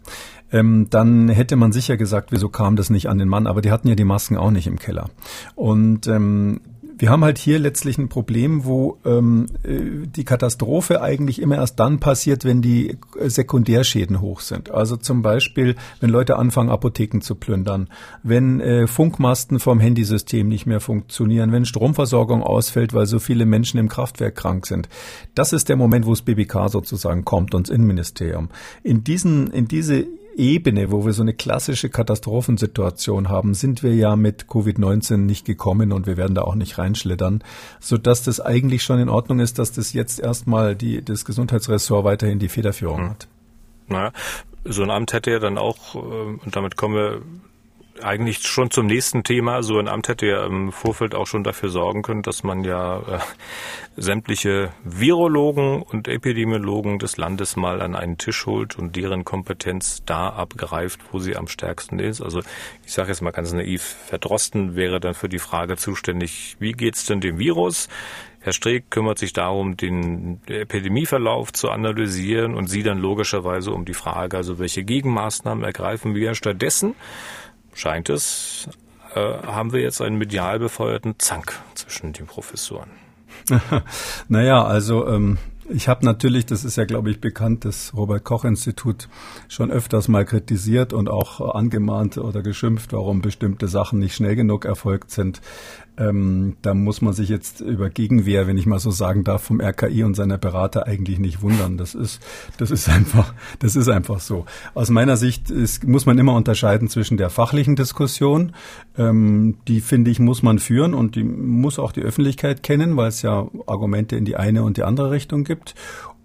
Speaker 3: Ähm, dann hätte man sicher gesagt, wieso kam das nicht an den Mann? Aber die hatten ja die Masken auch nicht im Keller. Und ähm, wir haben halt hier letztlich ein Problem, wo ähm, äh, die Katastrophe eigentlich immer erst dann passiert, wenn die Sekundärschäden hoch sind. Also zum Beispiel, wenn Leute anfangen, Apotheken zu plündern, wenn äh, Funkmasten vom Handysystem nicht mehr funktionieren, wenn Stromversorgung ausfällt, weil so viele Menschen im Kraftwerk krank sind. Das ist der Moment, wo das BBK sozusagen kommt, und das Innenministerium. In diesen, in diese Ebene, wo wir so eine klassische Katastrophensituation haben, sind wir ja mit Covid-19 nicht gekommen und wir werden da auch nicht reinschlittern, so dass das eigentlich schon in Ordnung ist, dass das jetzt erstmal die, das Gesundheitsressort weiterhin die Federführung hm. hat.
Speaker 2: Naja, so ein Amt hätte ja dann auch, äh, und damit kommen wir eigentlich schon zum nächsten Thema. So ein Amt hätte ja im Vorfeld auch schon dafür sorgen können, dass man ja äh, sämtliche Virologen und Epidemiologen des Landes mal an einen Tisch holt und deren Kompetenz da abgreift, wo sie am stärksten ist. Also ich sage jetzt mal ganz naiv, Verdrosten wäre dann für die Frage zuständig, wie geht's denn dem Virus? Herr Streeck kümmert sich darum, den Epidemieverlauf zu analysieren und Sie dann logischerweise um die Frage, also welche Gegenmaßnahmen ergreifen wir stattdessen scheint es, äh, haben wir jetzt einen medial befeuerten Zank zwischen den Professoren.
Speaker 3: naja, also ähm, ich habe natürlich, das ist ja, glaube ich, bekannt, das Robert Koch Institut schon öfters mal kritisiert und auch angemahnt oder geschimpft, warum bestimmte Sachen nicht schnell genug erfolgt sind. Ähm, da muss man sich jetzt über Gegenwehr, wenn ich mal so sagen darf, vom RKI und seiner Berater eigentlich nicht wundern. Das ist, das ist einfach, das ist einfach so. Aus meiner Sicht ist, muss man immer unterscheiden zwischen der fachlichen Diskussion, ähm, die finde ich muss man führen und die muss auch die Öffentlichkeit kennen, weil es ja Argumente in die eine und die andere Richtung gibt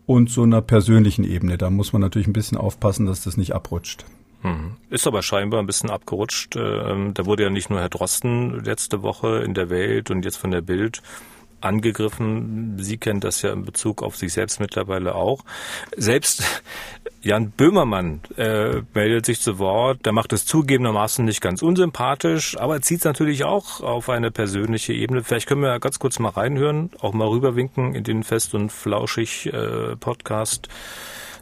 Speaker 3: und so einer persönlichen Ebene. Da muss man natürlich ein bisschen aufpassen, dass das nicht abrutscht.
Speaker 2: Mhm. Ist aber scheinbar ein bisschen abgerutscht. Ähm, da wurde ja nicht nur Herr Drosten letzte Woche in der Welt und jetzt von der Bild angegriffen. Sie kennen das ja in Bezug auf sich selbst mittlerweile auch. Selbst Jan Böhmermann äh, meldet sich zu Wort. Der macht es zugegebenermaßen nicht ganz unsympathisch, aber zieht es natürlich auch auf eine persönliche Ebene. Vielleicht können wir ja ganz kurz mal reinhören, auch mal rüberwinken in den Fest und Flauschig äh.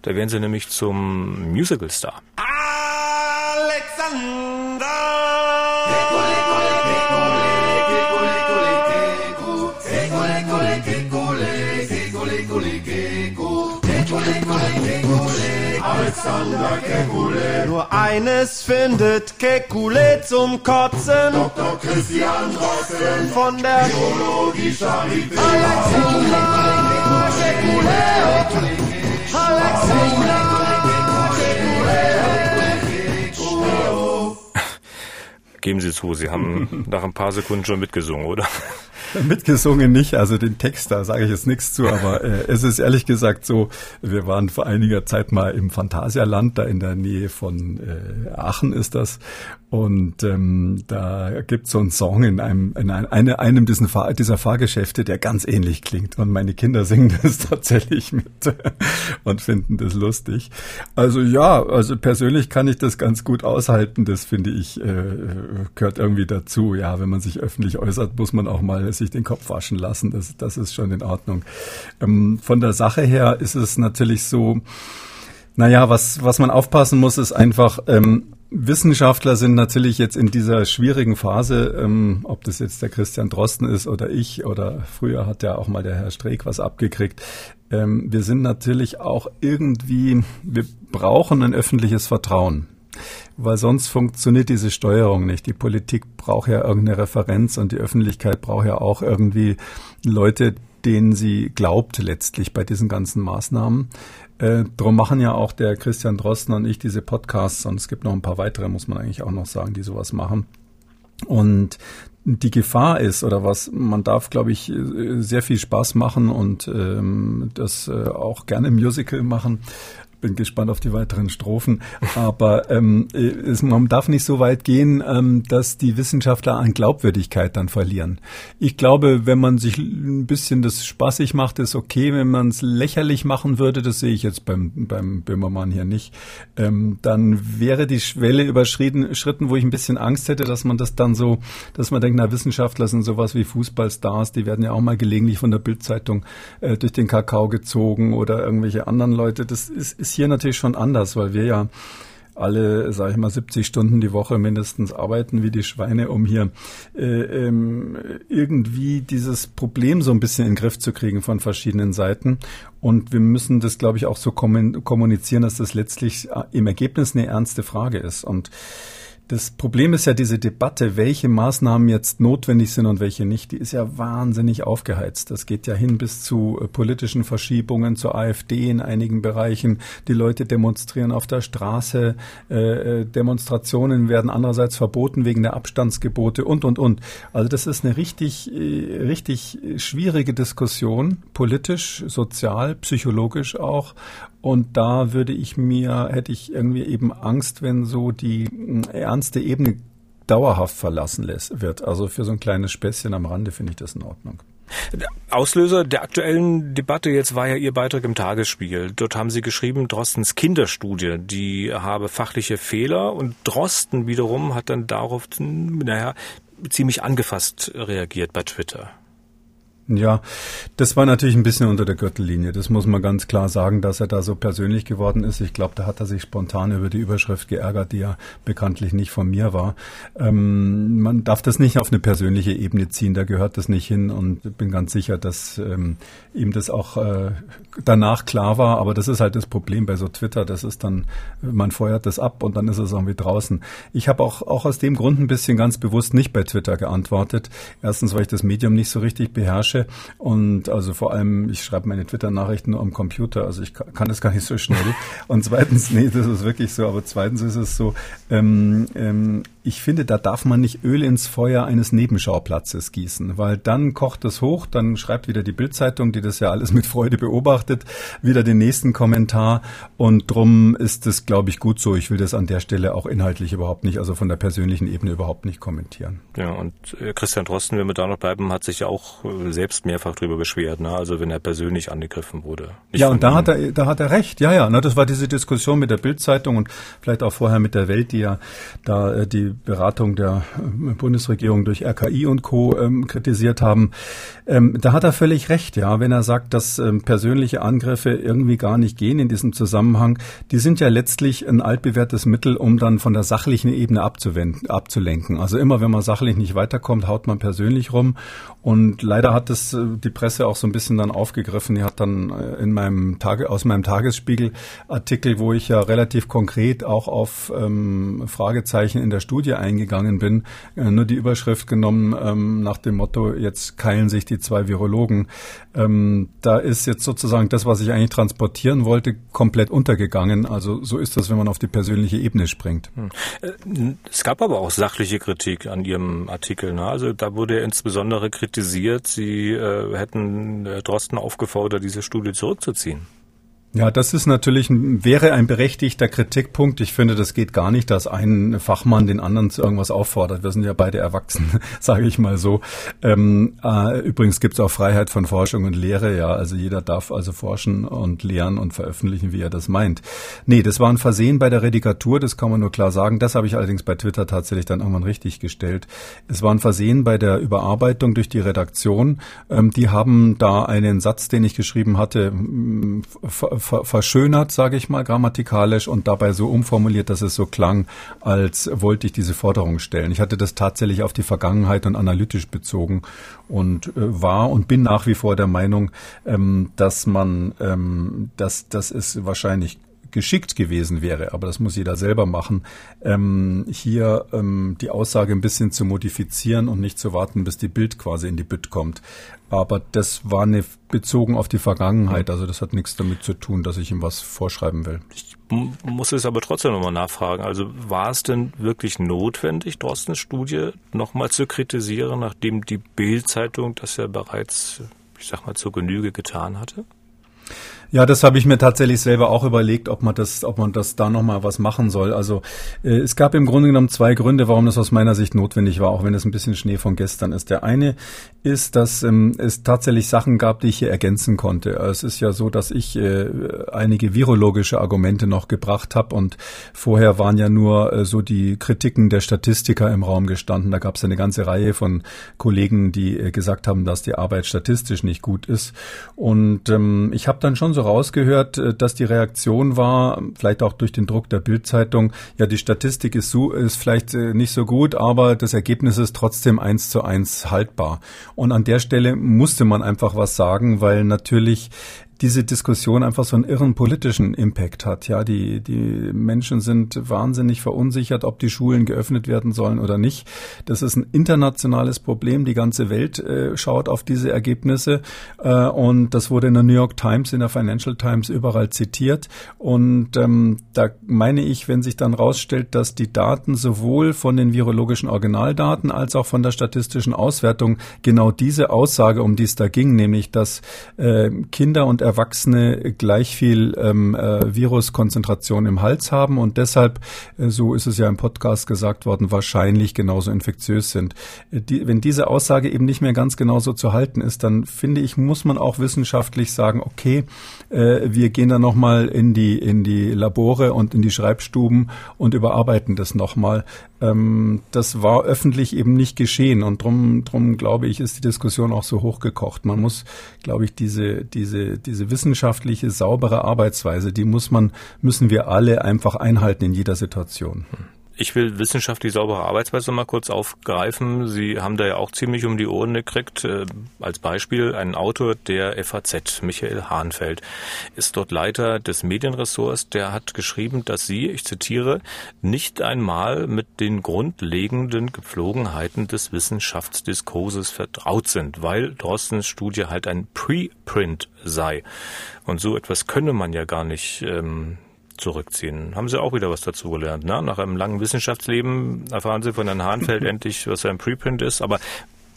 Speaker 2: Da werden sie nämlich zum Musical-Star. Alexander!
Speaker 4: Alexander Kekule. Nur eines findet Kekule zum Kotzen. Dr. Christian Drosten von der Biologie Charité. Alexander Kekule. Alexander
Speaker 2: Geben Sie zu, Sie haben nach ein paar Sekunden schon mitgesungen, oder?
Speaker 3: Mitgesungen nicht, also den Text, da sage ich jetzt nichts zu, aber äh, es ist ehrlich gesagt so, wir waren vor einiger Zeit mal im Phantasialand, da in der Nähe von äh, Aachen ist das. Und ähm, da gibt es so einen Song in einem, in eine, einem dieser, Fahr dieser Fahrgeschäfte, der ganz ähnlich klingt. Und meine Kinder singen das tatsächlich mit und finden das lustig. Also ja, also persönlich kann ich das ganz gut aushalten. Das finde ich, äh, gehört irgendwie dazu. Ja, wenn man sich öffentlich äußert, muss man auch mal sich den Kopf waschen lassen. Das, das ist schon in Ordnung. Ähm, von der Sache her ist es natürlich so, naja, was, was man aufpassen muss, ist einfach, ähm, Wissenschaftler sind natürlich jetzt in dieser schwierigen Phase, ähm, ob das jetzt der Christian Drosten ist oder ich oder früher hat ja auch mal der Herr Streeck was abgekriegt. Ähm, wir sind natürlich auch irgendwie, wir brauchen ein öffentliches Vertrauen weil sonst funktioniert diese Steuerung nicht. Die Politik braucht ja irgendeine Referenz und die Öffentlichkeit braucht ja auch irgendwie Leute, denen sie glaubt letztlich bei diesen ganzen Maßnahmen. Äh, darum machen ja auch der Christian Drosten und ich diese Podcasts und es gibt noch ein paar weitere, muss man eigentlich auch noch sagen, die sowas machen. Und die Gefahr ist oder was man darf, glaube ich, sehr viel Spaß machen und ähm, das äh, auch gerne Musical machen bin gespannt auf die weiteren Strophen. Aber ähm, es, man darf nicht so weit gehen, ähm, dass die Wissenschaftler an Glaubwürdigkeit dann verlieren. Ich glaube, wenn man sich ein bisschen das spaßig macht, ist okay. Wenn man es lächerlich machen würde, das sehe ich jetzt beim, beim Böhmermann hier nicht, ähm, dann wäre die Schwelle überschritten, Schritten, wo ich ein bisschen Angst hätte, dass man das dann so, dass man denkt, na, Wissenschaftler sind sowas wie Fußballstars, die werden ja auch mal gelegentlich von der Bildzeitung äh, durch den Kakao gezogen oder irgendwelche anderen Leute. Das ist hier natürlich schon anders, weil wir ja alle, sage ich mal, 70 Stunden die Woche mindestens arbeiten wie die Schweine, um hier äh, ähm, irgendwie dieses Problem so ein bisschen in den Griff zu kriegen von verschiedenen Seiten. Und wir müssen das, glaube ich, auch so kommunizieren, dass das letztlich äh, im Ergebnis eine ernste Frage ist. Und das Problem ist ja diese Debatte, welche Maßnahmen jetzt notwendig sind und welche nicht, die ist ja wahnsinnig aufgeheizt. Das geht ja hin bis zu äh, politischen Verschiebungen, zur AfD in einigen Bereichen. Die Leute demonstrieren auf der Straße, äh, äh, Demonstrationen werden andererseits verboten wegen der Abstandsgebote und, und, und. Also das ist eine richtig, äh, richtig schwierige Diskussion, politisch, sozial, psychologisch auch. Und da würde ich mir, hätte ich irgendwie eben Angst, wenn so die hm, ernste Ebene dauerhaft verlassen wird. Also für so ein kleines Späßchen am Rande finde ich das in Ordnung.
Speaker 2: Auslöser der aktuellen Debatte jetzt war ja Ihr Beitrag im Tagesspiegel. Dort haben Sie geschrieben, Drostens Kinderstudie, die habe fachliche Fehler und Drosten wiederum hat dann darauf, naja, ziemlich angefasst reagiert bei Twitter.
Speaker 3: Ja, das war natürlich ein bisschen unter der Gürtellinie. Das muss man ganz klar sagen, dass er da so persönlich geworden ist. Ich glaube, da hat er sich spontan über die Überschrift geärgert, die ja bekanntlich nicht von mir war. Ähm, man darf das nicht auf eine persönliche Ebene ziehen, da gehört das nicht hin und bin ganz sicher, dass ähm, ihm das auch äh, danach klar war. Aber das ist halt das Problem bei so Twitter. Das ist dann, man feuert das ab und dann ist es irgendwie draußen. Ich habe auch, auch aus dem Grund ein bisschen ganz bewusst nicht bei Twitter geantwortet. Erstens, weil ich das Medium nicht so richtig beherrsche Recherche und also vor allem, ich schreibe meine Twitter-Nachrichten nur am Computer, also ich kann das gar nicht so schnell. Und zweitens, nee, das ist wirklich so, aber zweitens ist es so, ähm, ähm, ich finde, da darf man nicht Öl ins Feuer eines Nebenschauplatzes gießen, weil dann kocht es hoch, dann schreibt wieder die Bildzeitung, die das ja alles mit Freude beobachtet, wieder den nächsten Kommentar und drum ist es, glaube ich, gut so. Ich will das an der Stelle auch inhaltlich überhaupt nicht, also von der persönlichen Ebene überhaupt nicht kommentieren.
Speaker 2: Ja, und äh, Christian Drosten, wenn wir da noch bleiben, hat sich ja auch äh, selbst mehrfach darüber beschwert, ne? also wenn er persönlich angegriffen wurde.
Speaker 3: Ja, und da hat er, da hat er recht. Ja, ja, ne, das war diese Diskussion mit der Bildzeitung und vielleicht auch vorher mit der Welt, die ja da äh, die Beratung der äh, Bundesregierung durch RKI und Co. Ähm, kritisiert haben. Ähm, da hat er völlig recht, ja, wenn er sagt, dass ähm, persönliche Angriffe irgendwie gar nicht gehen in diesem Zusammenhang. Die sind ja letztlich ein altbewährtes Mittel, um dann von der sachlichen Ebene abzuwenden, abzulenken. Also immer, wenn man sachlich nicht weiterkommt, haut man persönlich rum. Und leider hat es äh, die Presse auch so ein bisschen dann aufgegriffen. Die hat dann äh, in meinem Tage, aus meinem Tagesspiegel-Artikel, wo ich ja relativ konkret auch auf ähm, Fragezeichen in der Studie eingegangen bin, äh, nur die Überschrift genommen ähm, nach dem Motto, jetzt keilen sich die zwei Virologen. Ähm, da ist jetzt sozusagen das, was ich eigentlich transportieren wollte, komplett untergegangen. Also so ist das, wenn man auf die persönliche Ebene springt. Hm.
Speaker 2: Äh, es gab aber auch sachliche Kritik an Ihrem Artikel. Ne? Also da wurde insbesondere kritisiert, Sie äh, hätten äh, Drosten aufgefordert, diese Studie zurückzuziehen.
Speaker 3: Ja, das ist natürlich, wäre ein berechtigter Kritikpunkt. Ich finde, das geht gar nicht, dass ein Fachmann den anderen zu irgendwas auffordert. Wir sind ja beide erwachsen, sage ich mal so. Ähm, äh, übrigens gibt es auch Freiheit von Forschung und Lehre, ja. Also jeder darf also forschen und lehren und veröffentlichen, wie er das meint. Nee, das war ein Versehen bei der Redikatur, das kann man nur klar sagen. Das habe ich allerdings bei Twitter tatsächlich dann irgendwann richtig gestellt. Es war ein Versehen bei der Überarbeitung durch die Redaktion. Ähm, die haben da einen Satz, den ich geschrieben hatte, ver verschönert, sage ich mal, grammatikalisch und dabei so umformuliert, dass es so klang, als wollte ich diese Forderung stellen. Ich hatte das tatsächlich auf die Vergangenheit und analytisch bezogen und äh, war und bin nach wie vor der Meinung, ähm, dass man, ähm, dass, dass es wahrscheinlich geschickt gewesen wäre, aber das muss jeder selber machen, ähm, hier ähm, die Aussage ein bisschen zu modifizieren und nicht zu warten, bis die Bild quasi in die Bütt kommt. Aber das war eine bezogen auf die Vergangenheit, also das hat nichts damit zu tun, dass ich ihm was vorschreiben will.
Speaker 2: Ich muss es aber trotzdem nochmal nachfragen. Also war es denn wirklich notwendig, Drostens Studie nochmal zu kritisieren, nachdem die Bild-Zeitung das ja bereits, ich sag mal, zur Genüge getan hatte?
Speaker 3: Ja, das habe ich mir tatsächlich selber auch überlegt, ob man das, ob man das da nochmal was machen soll. Also äh, es gab im Grunde genommen zwei Gründe, warum das aus meiner Sicht notwendig war, auch wenn es ein bisschen Schnee von gestern ist. Der eine ist, dass ähm, es tatsächlich Sachen gab, die ich hier ergänzen konnte. Es ist ja so, dass ich äh, einige virologische Argumente noch gebracht habe und vorher waren ja nur äh, so die Kritiken der Statistiker im Raum gestanden. Da gab es eine ganze Reihe von Kollegen, die äh, gesagt haben, dass die Arbeit statistisch nicht gut ist. Und ähm, ich habe dann schon so rausgehört, äh, dass die Reaktion war, vielleicht auch durch den Druck der Bildzeitung, ja, die Statistik ist, so, ist vielleicht äh, nicht so gut, aber das Ergebnis ist trotzdem eins zu eins haltbar. Und an der Stelle musste man einfach was sagen, weil natürlich diese Diskussion einfach so einen irren politischen Impact hat. Ja, die, die Menschen sind wahnsinnig verunsichert, ob die Schulen geöffnet werden sollen oder nicht. Das ist ein internationales Problem. Die ganze Welt äh, schaut auf diese Ergebnisse. Äh, und das wurde in der New York Times, in der Financial Times überall zitiert. Und ähm, da meine ich, wenn sich dann rausstellt, dass die Daten sowohl von den virologischen Originaldaten als auch von der statistischen Auswertung genau diese Aussage, um die es da ging, nämlich dass äh, Kinder und Erwachsene gleich viel ähm, äh, Viruskonzentration im Hals haben und deshalb, äh, so ist es ja im Podcast gesagt worden, wahrscheinlich genauso infektiös sind. Äh, die, wenn diese Aussage eben nicht mehr ganz genauso zu halten ist, dann finde ich, muss man auch wissenschaftlich sagen, okay, äh, wir gehen da nochmal in die, in die Labore und in die Schreibstuben und überarbeiten das nochmal. Ähm, das war öffentlich eben nicht geschehen und drum, drum glaube ich, ist die Diskussion auch so hochgekocht. Man muss, glaube ich, diese, diese, diese wissenschaftliche, saubere Arbeitsweise, die muss man, müssen wir alle einfach einhalten in jeder Situation.
Speaker 2: Ich will wissenschaftlich saubere Arbeitsweise mal kurz aufgreifen. Sie haben da ja auch ziemlich um die Ohren gekriegt. Äh, als Beispiel ein Autor der FAZ, Michael Hahnfeld, ist dort Leiter des Medienressorts. Der hat geschrieben, dass Sie, ich zitiere, nicht einmal mit den grundlegenden Gepflogenheiten des Wissenschaftsdiskurses vertraut sind, weil Drostens Studie halt ein Preprint sei. Und so etwas könne man ja gar nicht ähm, zurückziehen. Haben Sie auch wieder was dazu gelernt. Ne? Nach einem langen Wissenschaftsleben erfahren Sie von Herrn Hahnfeld endlich, was ein Preprint ist. Aber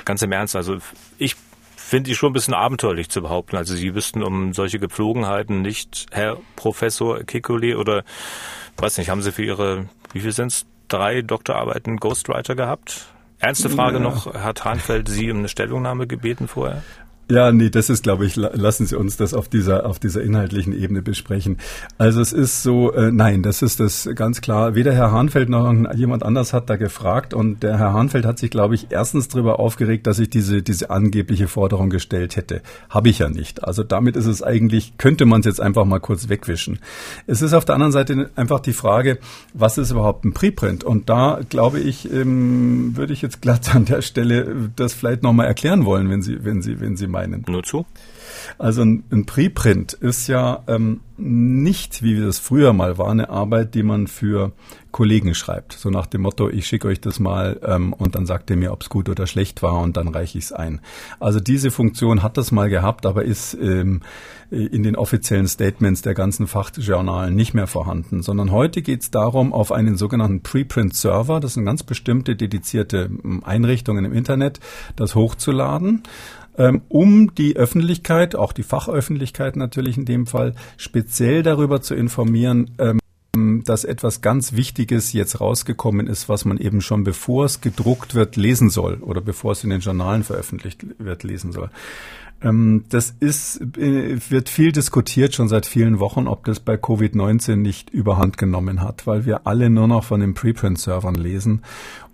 Speaker 2: ganz im Ernst, also ich finde ich schon ein bisschen abenteuerlich zu behaupten. Also Sie wüssten um solche Gepflogenheiten nicht, Herr Professor Kikuli oder weiß nicht, haben Sie für Ihre, wie viel sind es, drei Doktorarbeiten Ghostwriter gehabt? Ernste Frage ja. noch, hat Hahnfeld Sie um eine Stellungnahme gebeten vorher?
Speaker 3: Ja, nee, das ist, glaube ich, lassen Sie uns das auf dieser, auf dieser inhaltlichen Ebene besprechen. Also es ist so, äh, nein, das ist das ganz klar. Weder Herr Hahnfeld noch jemand anders hat da gefragt und der Herr Hahnfeld hat sich, glaube ich, erstens darüber aufgeregt, dass ich diese, diese angebliche Forderung gestellt hätte. Habe ich ja nicht. Also damit ist es eigentlich, könnte man es jetzt einfach mal kurz wegwischen. Es ist auf der anderen Seite einfach die Frage, was ist überhaupt ein Preprint? Und da, glaube ich, ähm, würde ich jetzt glatt an der Stelle das vielleicht nochmal erklären wollen, wenn Sie, wenn Sie, wenn Sie meinen meinen.
Speaker 2: Nur zu?
Speaker 3: Also ein, ein Preprint ist ja ähm, nicht, wie das früher mal war, eine Arbeit, die man für Kollegen schreibt. So nach dem Motto, ich schicke euch das mal ähm, und dann sagt ihr mir, ob es gut oder schlecht war und dann reiche ich es ein. Also diese Funktion hat das mal gehabt, aber ist ähm, in den offiziellen Statements der ganzen Fachjournalen nicht mehr vorhanden, sondern heute geht es darum, auf einen sogenannten Preprint-Server, das sind ganz bestimmte dedizierte ähm, Einrichtungen im Internet, das hochzuladen ähm, um die Öffentlichkeit, auch die Fachöffentlichkeit natürlich in dem Fall, speziell darüber zu informieren, ähm, dass etwas ganz Wichtiges jetzt rausgekommen ist, was man eben schon bevor es gedruckt wird lesen soll oder bevor es in den Journalen veröffentlicht wird lesen soll. Ähm, das ist, äh, wird viel diskutiert schon seit vielen Wochen, ob das bei Covid-19 nicht überhand genommen hat, weil wir alle nur noch von den Preprint-Servern lesen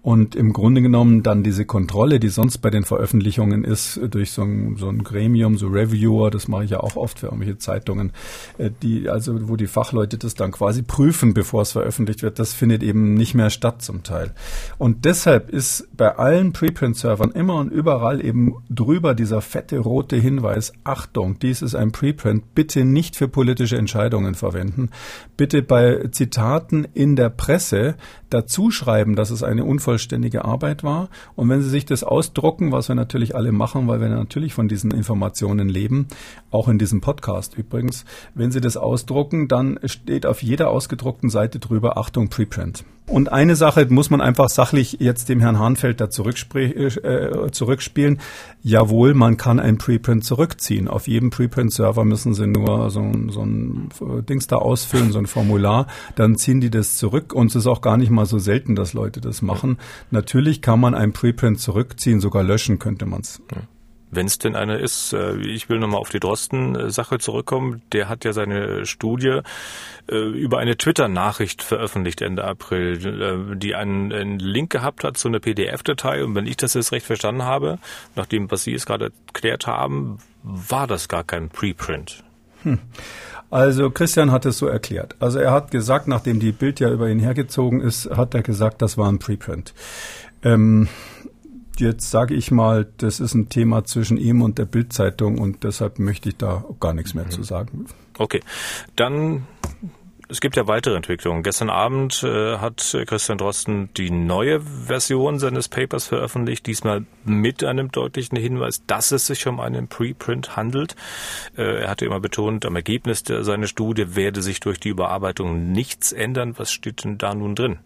Speaker 3: und im Grunde genommen dann diese Kontrolle, die sonst bei den Veröffentlichungen ist, durch so ein, so ein Gremium, so Reviewer, das mache ich ja auch oft für irgendwelche Zeitungen, äh, die, also wo die Fachleute das dann quasi prüfen, bevor es veröffentlicht wird, das findet eben nicht mehr statt zum Teil. Und deshalb ist bei allen Preprint-Servern immer und überall eben drüber dieser fette rote Hinweis, Achtung, dies ist ein Preprint, bitte nicht für politische Entscheidungen verwenden. Bitte bei Zitaten in der Presse dazu schreiben, dass es eine unvollständige Arbeit war. Und wenn Sie sich das ausdrucken, was wir natürlich alle machen, weil wir natürlich von diesen Informationen leben, auch in diesem Podcast übrigens, wenn Sie das ausdrucken, dann steht auf jeder ausgedruckten Seite drüber Achtung Preprint. Und eine Sache muss man einfach sachlich jetzt dem Herrn Hahnfeld da äh, zurückspielen. Jawohl, man kann ein Preprint zurückziehen. Auf jedem Preprint-Server müssen Sie nur so, so ein Dings da ausfüllen, so ein Formular. Dann ziehen die das zurück. Und es ist auch gar nicht mal so selten, dass Leute das machen. Natürlich kann man ein Preprint zurückziehen, sogar löschen könnte man es. Ja
Speaker 2: wenn es denn einer ist. Äh, ich will nochmal auf die Drosten-Sache zurückkommen. Der hat ja seine Studie äh, über eine Twitter-Nachricht veröffentlicht Ende April, äh, die einen, einen Link gehabt hat zu einer PDF-Datei. Und wenn ich das jetzt recht verstanden habe, nach dem, was Sie es gerade erklärt haben, war das gar kein Preprint. Hm.
Speaker 3: Also Christian hat es so erklärt. Also er hat gesagt, nachdem die Bild ja über ihn hergezogen ist, hat er gesagt, das war ein Preprint. Ähm, jetzt sage ich mal, das ist ein Thema zwischen ihm und der Bildzeitung und deshalb möchte ich da gar nichts mehr mhm. zu sagen.
Speaker 2: Okay, dann es gibt ja weitere Entwicklungen. Gestern Abend äh, hat Christian Drosten die neue Version seines Papers veröffentlicht, diesmal mit einem deutlichen Hinweis, dass es sich um einen Preprint handelt. Äh, er hatte immer betont, am Ergebnis seiner Studie werde sich durch die Überarbeitung nichts ändern. Was steht denn da nun drin?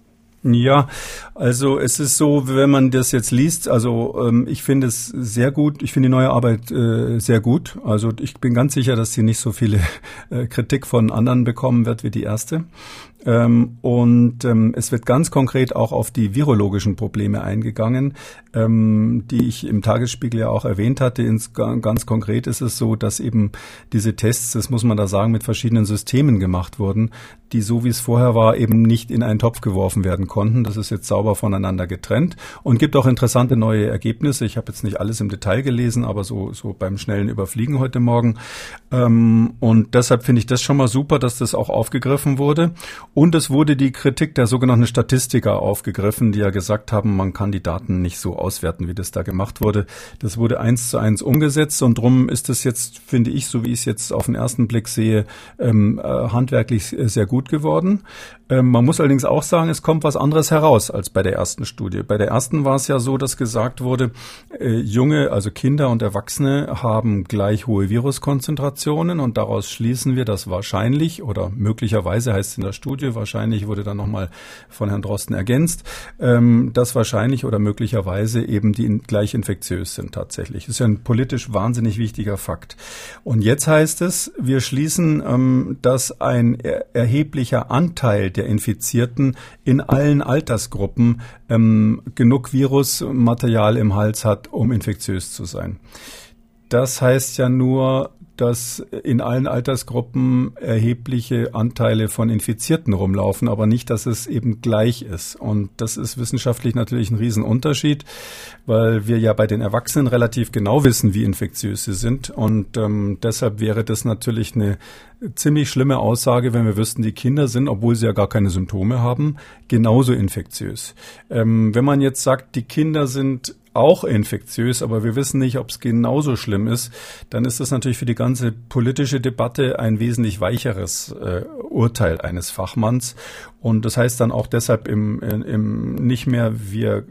Speaker 3: Ja, also es ist so, wenn man das jetzt liest, also ähm, ich finde es sehr gut, ich finde die neue Arbeit äh, sehr gut. Also ich bin ganz sicher, dass sie nicht so viele äh, Kritik von anderen bekommen wird wie die erste. Ähm, und ähm, es wird ganz konkret auch auf die virologischen Probleme eingegangen, ähm, die ich im Tagesspiegel ja auch erwähnt hatte. Ins, ganz konkret ist es so, dass eben diese Tests, das muss man da sagen, mit verschiedenen Systemen gemacht wurden, die so wie es vorher war, eben nicht in einen Topf geworfen werden konnten. Das ist jetzt sauber voneinander getrennt und gibt auch interessante neue Ergebnisse. Ich habe jetzt nicht alles im Detail gelesen, aber so, so beim schnellen Überfliegen heute Morgen. Ähm, und deshalb finde ich das schon mal super, dass das auch aufgegriffen wurde. Und es wurde die Kritik der sogenannten Statistiker aufgegriffen, die ja gesagt haben, man kann die Daten nicht so auswerten, wie das da gemacht wurde. Das wurde eins zu eins umgesetzt und drum ist es jetzt, finde ich, so wie ich es jetzt auf den ersten Blick sehe, ähm, äh, handwerklich sehr gut geworden. Ähm, man muss allerdings auch sagen, es kommt was anderes heraus als bei der ersten Studie. Bei der ersten war es ja so, dass gesagt wurde, äh, junge, also Kinder und Erwachsene haben gleich hohe Viruskonzentrationen und daraus schließen wir, dass wahrscheinlich oder möglicherweise heißt es in der Studie, wahrscheinlich wurde dann nochmal von Herrn Drosten ergänzt, ähm, dass wahrscheinlich oder möglicherweise eben die gleich infektiös sind tatsächlich. Das ist ja ein politisch wahnsinnig wichtiger Fakt. Und jetzt heißt es, wir schließen, ähm, dass ein erheblicher Anteil der Infizierten in allen Altersgruppen ähm, genug Virusmaterial im Hals hat, um infektiös zu sein. Das heißt ja nur, dass in allen Altersgruppen erhebliche Anteile von Infizierten rumlaufen, aber nicht, dass es eben gleich ist. Und das ist wissenschaftlich natürlich ein Riesenunterschied, weil wir ja bei den Erwachsenen relativ genau wissen, wie infektiös sie sind. Und ähm, deshalb wäre das natürlich eine ziemlich schlimme Aussage, wenn wir wüssten, die Kinder sind, obwohl sie ja gar keine Symptome haben, genauso infektiös. Ähm, wenn man jetzt sagt, die Kinder sind auch infektiös, aber wir wissen nicht, ob es genauso schlimm ist, dann ist das natürlich für die ganze politische Debatte ein wesentlich weicheres äh, Urteil eines Fachmanns. Und das heißt dann auch deshalb im, im nicht mehr, wir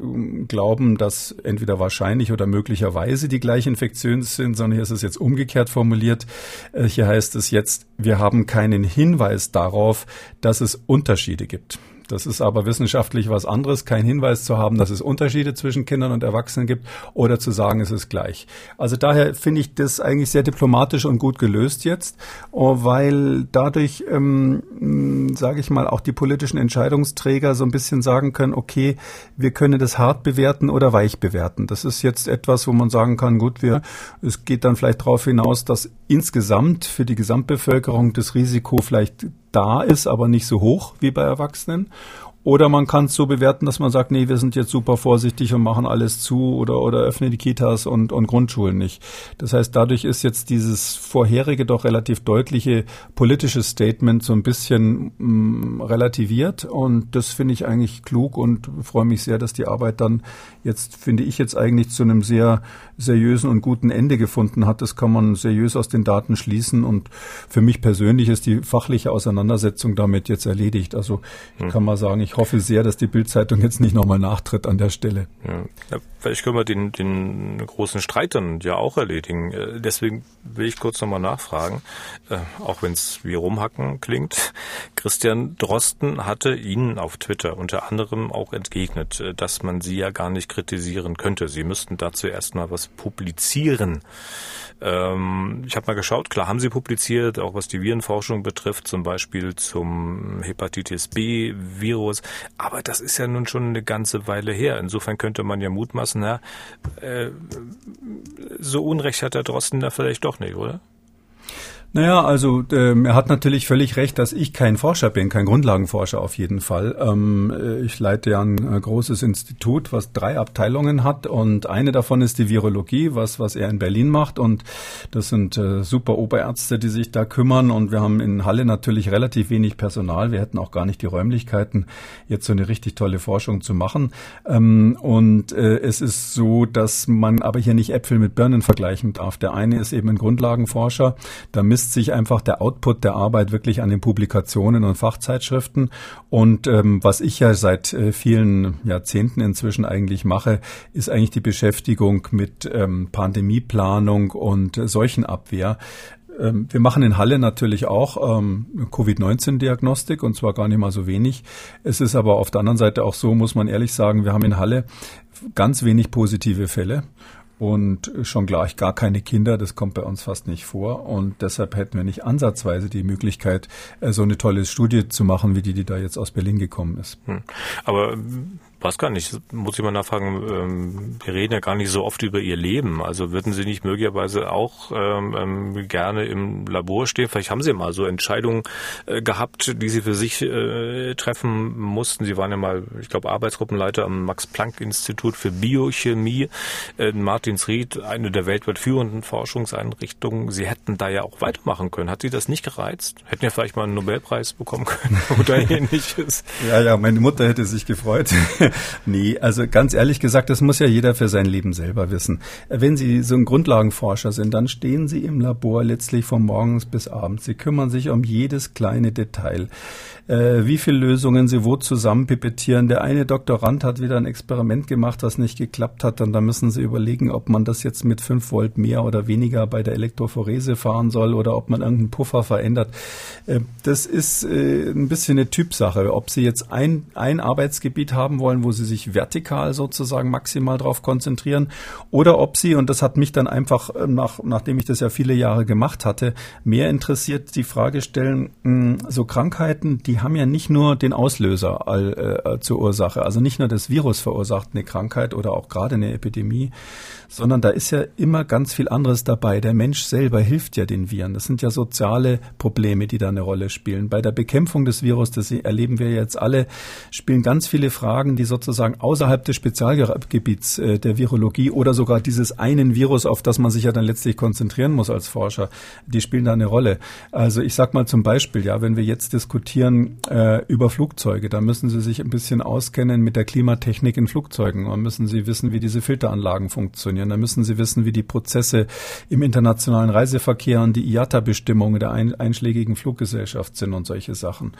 Speaker 3: glauben, dass entweder wahrscheinlich oder möglicherweise die gleich infektiös sind, sondern hier ist es jetzt umgekehrt formuliert. Äh, hier heißt es jetzt, wir haben keinen Hinweis darauf, dass es Unterschiede gibt. Das ist aber wissenschaftlich was anderes, kein Hinweis zu haben, dass es Unterschiede zwischen Kindern und Erwachsenen gibt oder zu sagen, es ist gleich. Also daher finde ich das eigentlich sehr diplomatisch und gut gelöst jetzt, oh, weil dadurch, ähm, sage ich mal, auch die politischen Entscheidungsträger so ein bisschen sagen können, okay, wir können das hart bewerten oder weich bewerten. Das ist jetzt etwas, wo man sagen kann, gut, wir, es geht dann vielleicht darauf hinaus, dass insgesamt für die Gesamtbevölkerung das Risiko vielleicht da ist, aber nicht so hoch wie bei Erwachsenen. Oder man kann es so bewerten, dass man sagt, nee, wir sind jetzt super vorsichtig und machen alles zu oder, oder öffnen die Kitas und, und Grundschulen nicht. Das heißt, dadurch ist jetzt dieses vorherige doch relativ deutliche politische Statement so ein bisschen mh, mm, relativiert und das finde ich eigentlich klug und freue mich sehr, dass die Arbeit dann jetzt, finde ich jetzt eigentlich zu einem sehr seriösen und guten Ende gefunden hat. Das kann man seriös aus den Daten schließen und für mich persönlich ist die fachliche Auseinandersetzung damit jetzt erledigt. Also ich hm. kann mal sagen, ich hoffe sehr, dass die Bildzeitung jetzt nicht nochmal nachtritt an der Stelle.
Speaker 2: Ja. vielleicht können wir den, den großen Streit dann ja auch erledigen. Äh, deswegen will ich kurz nochmal nachfragen, äh, auch wenn es wie rumhacken klingt. Christian Drosten hatte Ihnen auf Twitter unter anderem auch entgegnet, äh, dass man Sie ja gar nicht kritisieren könnte. Sie müssten dazu erstmal was publizieren. Ähm, ich habe mal geschaut, klar haben sie publiziert, auch was die Virenforschung betrifft, zum Beispiel zum Hepatitis B-Virus. Aber das ist ja nun schon eine ganze Weile her. Insofern könnte man ja mutmaßen, na, äh, so Unrecht hat der Drosten da vielleicht doch nicht, oder?
Speaker 3: Naja, also ähm, er hat natürlich völlig recht, dass ich kein Forscher bin, kein Grundlagenforscher auf jeden Fall. Ähm, äh, ich leite ja ein äh, großes Institut, was drei Abteilungen hat und eine davon ist die Virologie, was, was er in Berlin macht und das sind äh, super Oberärzte, die sich da kümmern und wir haben in Halle natürlich relativ wenig Personal. Wir hätten auch gar nicht die Räumlichkeiten, jetzt so eine richtig tolle Forschung zu machen. Ähm, und äh, es ist so, dass man aber hier nicht Äpfel mit Birnen vergleichen darf. Der eine ist eben ein Grundlagenforscher, da sich einfach der Output der Arbeit wirklich an den Publikationen und Fachzeitschriften. Und ähm, was ich ja seit äh, vielen Jahrzehnten inzwischen eigentlich mache, ist eigentlich die Beschäftigung mit ähm, Pandemieplanung und äh, Seuchenabwehr. Ähm, wir machen in Halle natürlich auch ähm, Covid-19-Diagnostik und zwar gar nicht mal so wenig. Es ist aber auf der anderen Seite auch so, muss man ehrlich sagen, wir haben in Halle ganz wenig positive Fälle und schon gleich gar keine Kinder. Das kommt bei uns fast nicht vor. Und deshalb hätten wir nicht ansatzweise die Möglichkeit, äh, so eine tolle Studie zu machen, wie die, die da jetzt aus Berlin gekommen ist. Hm.
Speaker 2: Aber weiß gar nicht, muss ich mal nachfragen, ähm, wir reden ja gar nicht so oft über Ihr Leben. Also würden Sie nicht möglicherweise auch ähm, ähm, gerne im Labor stehen? Vielleicht haben Sie mal so Entscheidungen äh, gehabt, die Sie für sich äh, treffen mussten. Sie waren ja mal, ich glaube, Arbeitsgruppenleiter am Max-Planck-Institut für Biochemie in äh, Martinsried, eine der weltweit führenden Forschungseinrichtungen. Sie hätten da ja auch weitermachen können. Hat Sie das nicht gereizt? Hätten ja vielleicht mal einen Nobelpreis bekommen können oder ähnliches.
Speaker 3: Ja, ja, meine Mutter hätte sich gefreut. nee, also ganz ehrlich gesagt, das muss ja jeder für sein Leben selber wissen. Wenn Sie so ein Grundlagenforscher sind, dann stehen Sie im Labor letztlich von morgens bis abends. Sie kümmern sich um jedes kleine Detail. Äh, wie viele Lösungen Sie wo zusammen pipettieren. Der eine Doktorand hat wieder ein Experiment gemacht, das nicht geklappt hat. Und da müssen Sie überlegen, ob man das jetzt mit 5 Volt mehr oder weniger bei der Elektrophorese fahren soll oder ob man irgendeinen Puffer verändert. Äh, das ist äh, ein bisschen eine Typsache. Ob Sie jetzt ein, ein Arbeitsgebiet haben wollen, wo sie sich vertikal sozusagen maximal drauf konzentrieren, oder ob sie, und das hat mich dann einfach, äh, nach, nachdem ich das ja viele Jahre gemacht hatte, mehr interessiert, die Frage stellen, so Krankheiten, die haben ja nicht nur den Auslöser all, äh, zur Ursache, also nicht nur das Virus verursacht eine Krankheit oder auch gerade eine Epidemie, sondern da ist ja immer ganz viel anderes dabei. Der Mensch selber hilft ja den Viren. Das sind ja soziale Probleme, die da eine Rolle spielen. Bei der Bekämpfung des Virus, das erleben wir jetzt alle, spielen ganz viele Fragen, die sozusagen außerhalb des Spezialgebiets äh, der Virologie oder sogar dieses einen Virus, auf das man sich ja dann letztlich konzentrieren muss als Forscher, die spielen da eine Rolle. Also ich sag mal zum Beispiel, ja, wenn wir jetzt diskutieren äh, über Flugzeuge, dann müssen Sie sich ein bisschen auskennen mit der Klimatechnik in Flugzeugen und müssen Sie wissen, wie diese Filteranlagen funktionieren funktionieren. Da müssen Sie wissen, wie die Prozesse im internationalen Reiseverkehr und die IATA-Bestimmungen der ein, einschlägigen Fluggesellschaft sind und solche Sachen.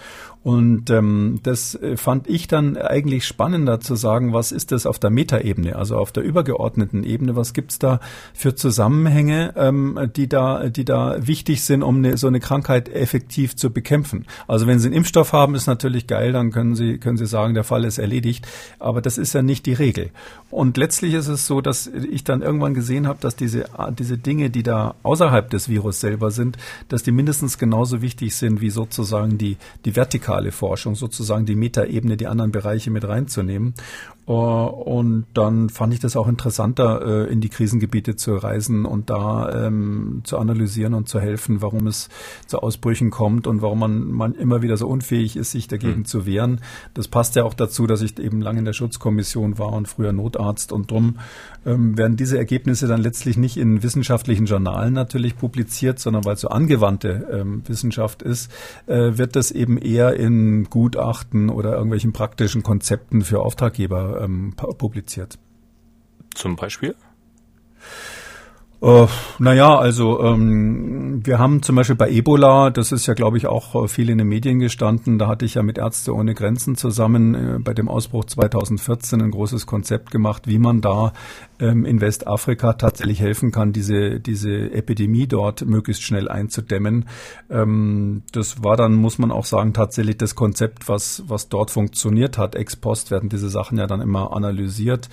Speaker 3: Und ähm, das äh, fand ich dann eigentlich spannend spannender zu sagen, was ist das auf der Metaebene, also auf der übergeordneten Ebene, was gibt's da für Zusammenhänge, ähm, die da, die da wichtig sind, um eine, so eine Krankheit effektiv zu bekämpfen. Also wenn Sie einen Impfstoff haben, ist natürlich geil, dann können Sie, können Sie sagen, der Fall ist erledigt. Aber das ist ja nicht die Regel. Und letztlich ist es so, dass ich dann irgendwann gesehen habe, dass diese, diese Dinge, die da außerhalb des Virus selber sind, dass die mindestens genauso wichtig sind wie sozusagen die, die vertikale Forschung, sozusagen die Metaebene, die anderen Bereiche mit reinzunehmen. Äh, und dann fand ich das auch interessanter, äh, in die Krisengebiete zu reisen und da ähm, zu analysieren und zu helfen, warum es zu Ausbrüchen kommt und warum man, man immer wieder so unfähig ist, sich dagegen mhm. zu wehren. Das passt ja auch dazu, dass ich eben lange in der Schutzkommission war und früher Notarzt und drum ähm, werden diese Ergebnisse dann letztlich nicht in wissenschaftlichen Journalen natürlich publiziert, sondern weil es so angewandte ähm, Wissenschaft ist, äh, wird das eben eher in Gutachten oder irgendwelchen praktischen Konzepten für Auftraggeber ähm, publiziert.
Speaker 2: Zum Beispiel?
Speaker 3: Äh, naja, also ähm, wir haben zum Beispiel bei Ebola, das ist ja, glaube ich, auch äh, viel in den Medien gestanden, da hatte ich ja mit Ärzte ohne Grenzen zusammen äh, bei dem Ausbruch 2014 ein großes Konzept gemacht, wie man da ähm, in Westafrika tatsächlich helfen kann, diese, diese Epidemie dort möglichst schnell einzudämmen. Ähm, das war dann, muss man auch sagen, tatsächlich das Konzept, was, was dort funktioniert hat. Ex post werden diese Sachen ja dann immer analysiert.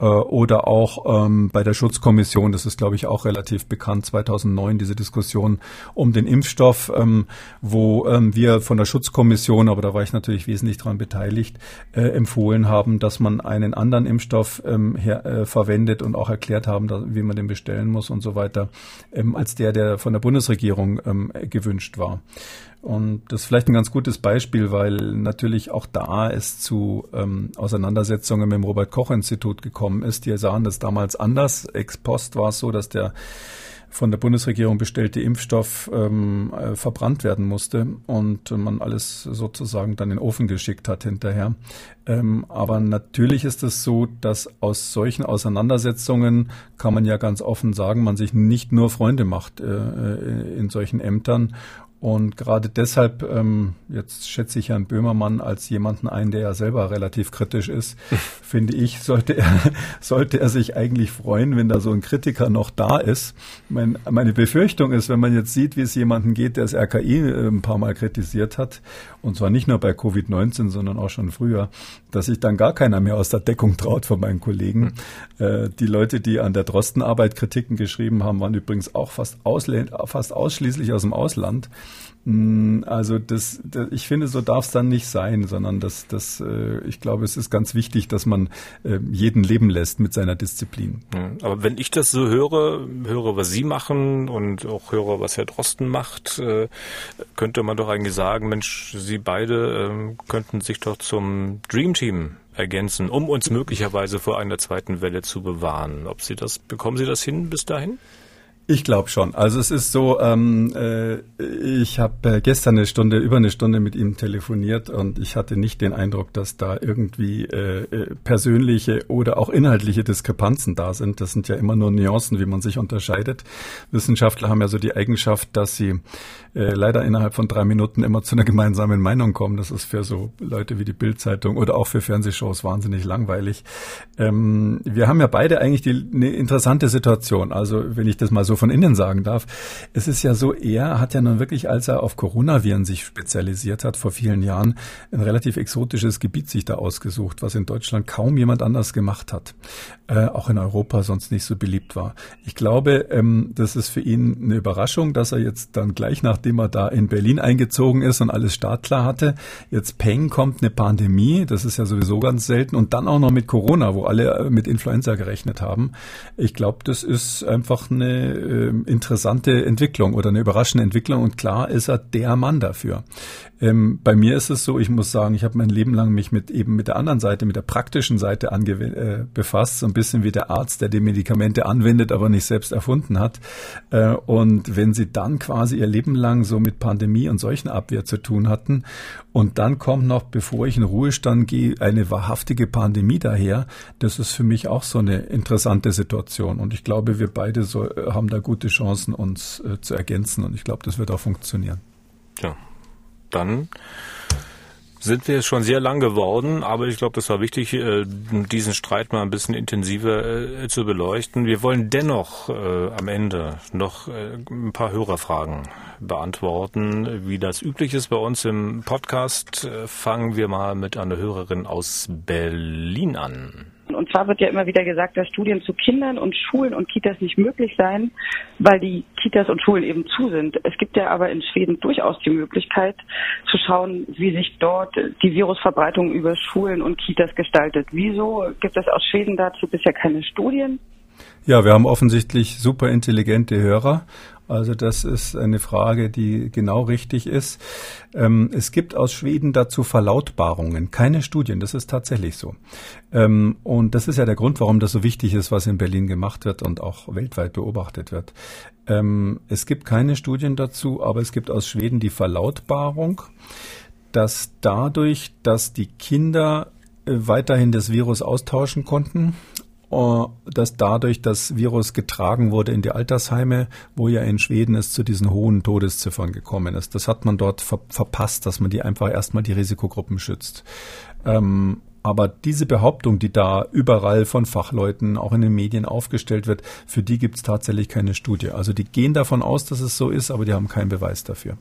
Speaker 3: Äh, oder auch ähm, bei der Schutzkommission, das ist, glaube ich, auch relativ bekannt, 2009 diese Diskussion um den Impfstoff, ähm, wo ähm, wir von der Schutzkommission, aber da war ich natürlich wesentlich daran beteiligt, äh, empfohlen haben, dass man einen anderen Impfstoff ähm, her, äh, verwendet und auch erklärt haben, dass, wie man den bestellen muss und so weiter, ähm, als der, der von der Bundesregierung ähm, gewünscht war. Und das ist vielleicht ein ganz gutes Beispiel, weil natürlich auch da es zu ähm, Auseinandersetzungen mit dem Robert-Koch-Institut gekommen ist. Die sahen das damals anders. Ex post war es so, dass der von der Bundesregierung bestellte Impfstoff ähm, äh, verbrannt werden musste und man alles sozusagen dann in den Ofen geschickt hat hinterher. Ähm, aber natürlich ist es so, dass aus solchen Auseinandersetzungen kann man ja ganz offen sagen, man sich nicht nur Freunde macht äh, äh in solchen Ämtern und gerade deshalb, ähm, jetzt schätze ich Herrn Böhmermann als jemanden ein, der ja selber relativ kritisch ist, finde ich, sollte er, sollte er sich eigentlich freuen, wenn da so ein Kritiker noch da ist. Mein, meine Befürchtung ist, wenn man jetzt sieht, wie es jemanden geht, der das RKI äh, ein paar Mal kritisiert hat, und zwar nicht nur bei Covid-19, sondern auch schon früher, dass sich dann gar keiner mehr aus der Deckung traut von meinen Kollegen. Mhm. Die Leute, die an der Drostenarbeit Kritiken geschrieben haben, waren übrigens auch fast, fast ausschließlich aus dem Ausland. Mm, also das, das, ich finde, so darf es dann nicht sein, sondern das, das, äh, ich glaube, es ist ganz wichtig, dass man äh, jeden leben lässt mit seiner Disziplin.
Speaker 2: Aber wenn ich das so höre, höre, was Sie machen und auch höre, was Herr Drosten macht, äh, könnte man doch eigentlich sagen, Mensch, Sie beide äh, könnten sich doch zum Dream Team ergänzen, um uns möglicherweise vor einer zweiten Welle zu bewahren. Ob Sie das, bekommen Sie das hin bis dahin?
Speaker 3: Ich glaube schon. Also es ist so, ähm, äh, ich habe äh, gestern eine Stunde, über eine Stunde mit ihm telefoniert und ich hatte nicht den Eindruck, dass da irgendwie äh, äh, persönliche oder auch inhaltliche Diskrepanzen da sind. Das sind ja immer nur Nuancen, wie man sich unterscheidet. Wissenschaftler haben ja so die Eigenschaft, dass sie äh, leider innerhalb von drei Minuten immer zu einer gemeinsamen Meinung kommen. Das ist für so Leute wie die Bildzeitung oder auch für Fernsehshows wahnsinnig langweilig. Ähm, wir haben ja beide eigentlich die, eine interessante Situation. Also wenn ich das mal so von innen sagen darf, es ist ja so, er hat ja nun wirklich, als er auf Coronaviren sich spezialisiert hat vor vielen Jahren, ein relativ exotisches Gebiet sich da ausgesucht, was in Deutschland kaum jemand anders gemacht hat. Äh, auch in Europa sonst nicht so beliebt war. Ich glaube, ähm, das ist für ihn eine Überraschung, dass er jetzt dann gleich nachdem er da in Berlin eingezogen ist und alles startklar hatte, jetzt Peng kommt eine Pandemie, das ist ja sowieso ganz selten und dann auch noch mit Corona, wo alle äh, mit Influenza gerechnet haben. Ich glaube, das ist einfach eine interessante Entwicklung oder eine überraschende Entwicklung und klar ist er der Mann dafür. Ähm, bei mir ist es so, ich muss sagen, ich habe mein Leben lang mich mit eben mit der anderen Seite, mit der praktischen Seite äh, befasst, so ein bisschen wie der Arzt, der die Medikamente anwendet, aber nicht selbst erfunden hat. Äh, und wenn Sie dann quasi Ihr Leben lang so mit Pandemie und solchen Abwehr zu tun hatten und dann kommt noch, bevor ich in Ruhestand gehe, eine wahrhaftige Pandemie daher, das ist für mich auch so eine interessante Situation. Und ich glaube, wir beide so, äh, haben da gute Chancen, uns äh, zu ergänzen und ich glaube, das wird auch funktionieren.
Speaker 2: Ja, dann sind wir schon sehr lang geworden, aber ich glaube, das war wichtig, äh, diesen Streit mal ein bisschen intensiver äh, zu beleuchten. Wir wollen dennoch äh, am Ende noch ein paar Hörerfragen beantworten. Wie das üblich ist bei uns im Podcast, fangen wir mal mit einer Hörerin aus Berlin an.
Speaker 5: Und zwar wird ja immer wieder gesagt, dass Studien zu Kindern und Schulen und Kitas nicht möglich seien, weil die Kitas und Schulen eben zu sind. Es gibt ja aber in Schweden durchaus die Möglichkeit zu schauen, wie sich dort die Virusverbreitung über Schulen und Kitas gestaltet. Wieso gibt es aus Schweden dazu bisher keine Studien?
Speaker 3: Ja, wir haben offensichtlich super intelligente Hörer also das ist eine Frage, die genau richtig ist. Ähm, es gibt aus Schweden dazu Verlautbarungen, keine Studien, das ist tatsächlich so. Ähm, und das ist ja der Grund, warum das so wichtig ist, was in Berlin gemacht wird und auch weltweit beobachtet wird. Ähm, es gibt keine Studien dazu, aber es gibt aus Schweden die Verlautbarung, dass dadurch, dass die Kinder äh, weiterhin das Virus austauschen konnten dass dadurch das Virus getragen wurde in die Altersheime, wo ja in Schweden es zu diesen hohen Todesziffern gekommen ist. Das hat man dort ver verpasst, dass man die einfach erstmal die Risikogruppen schützt. Ähm, aber diese Behauptung, die da überall von Fachleuten, auch in den Medien aufgestellt wird, für die gibt es tatsächlich keine Studie. Also die gehen davon aus, dass es so ist, aber die haben keinen Beweis dafür.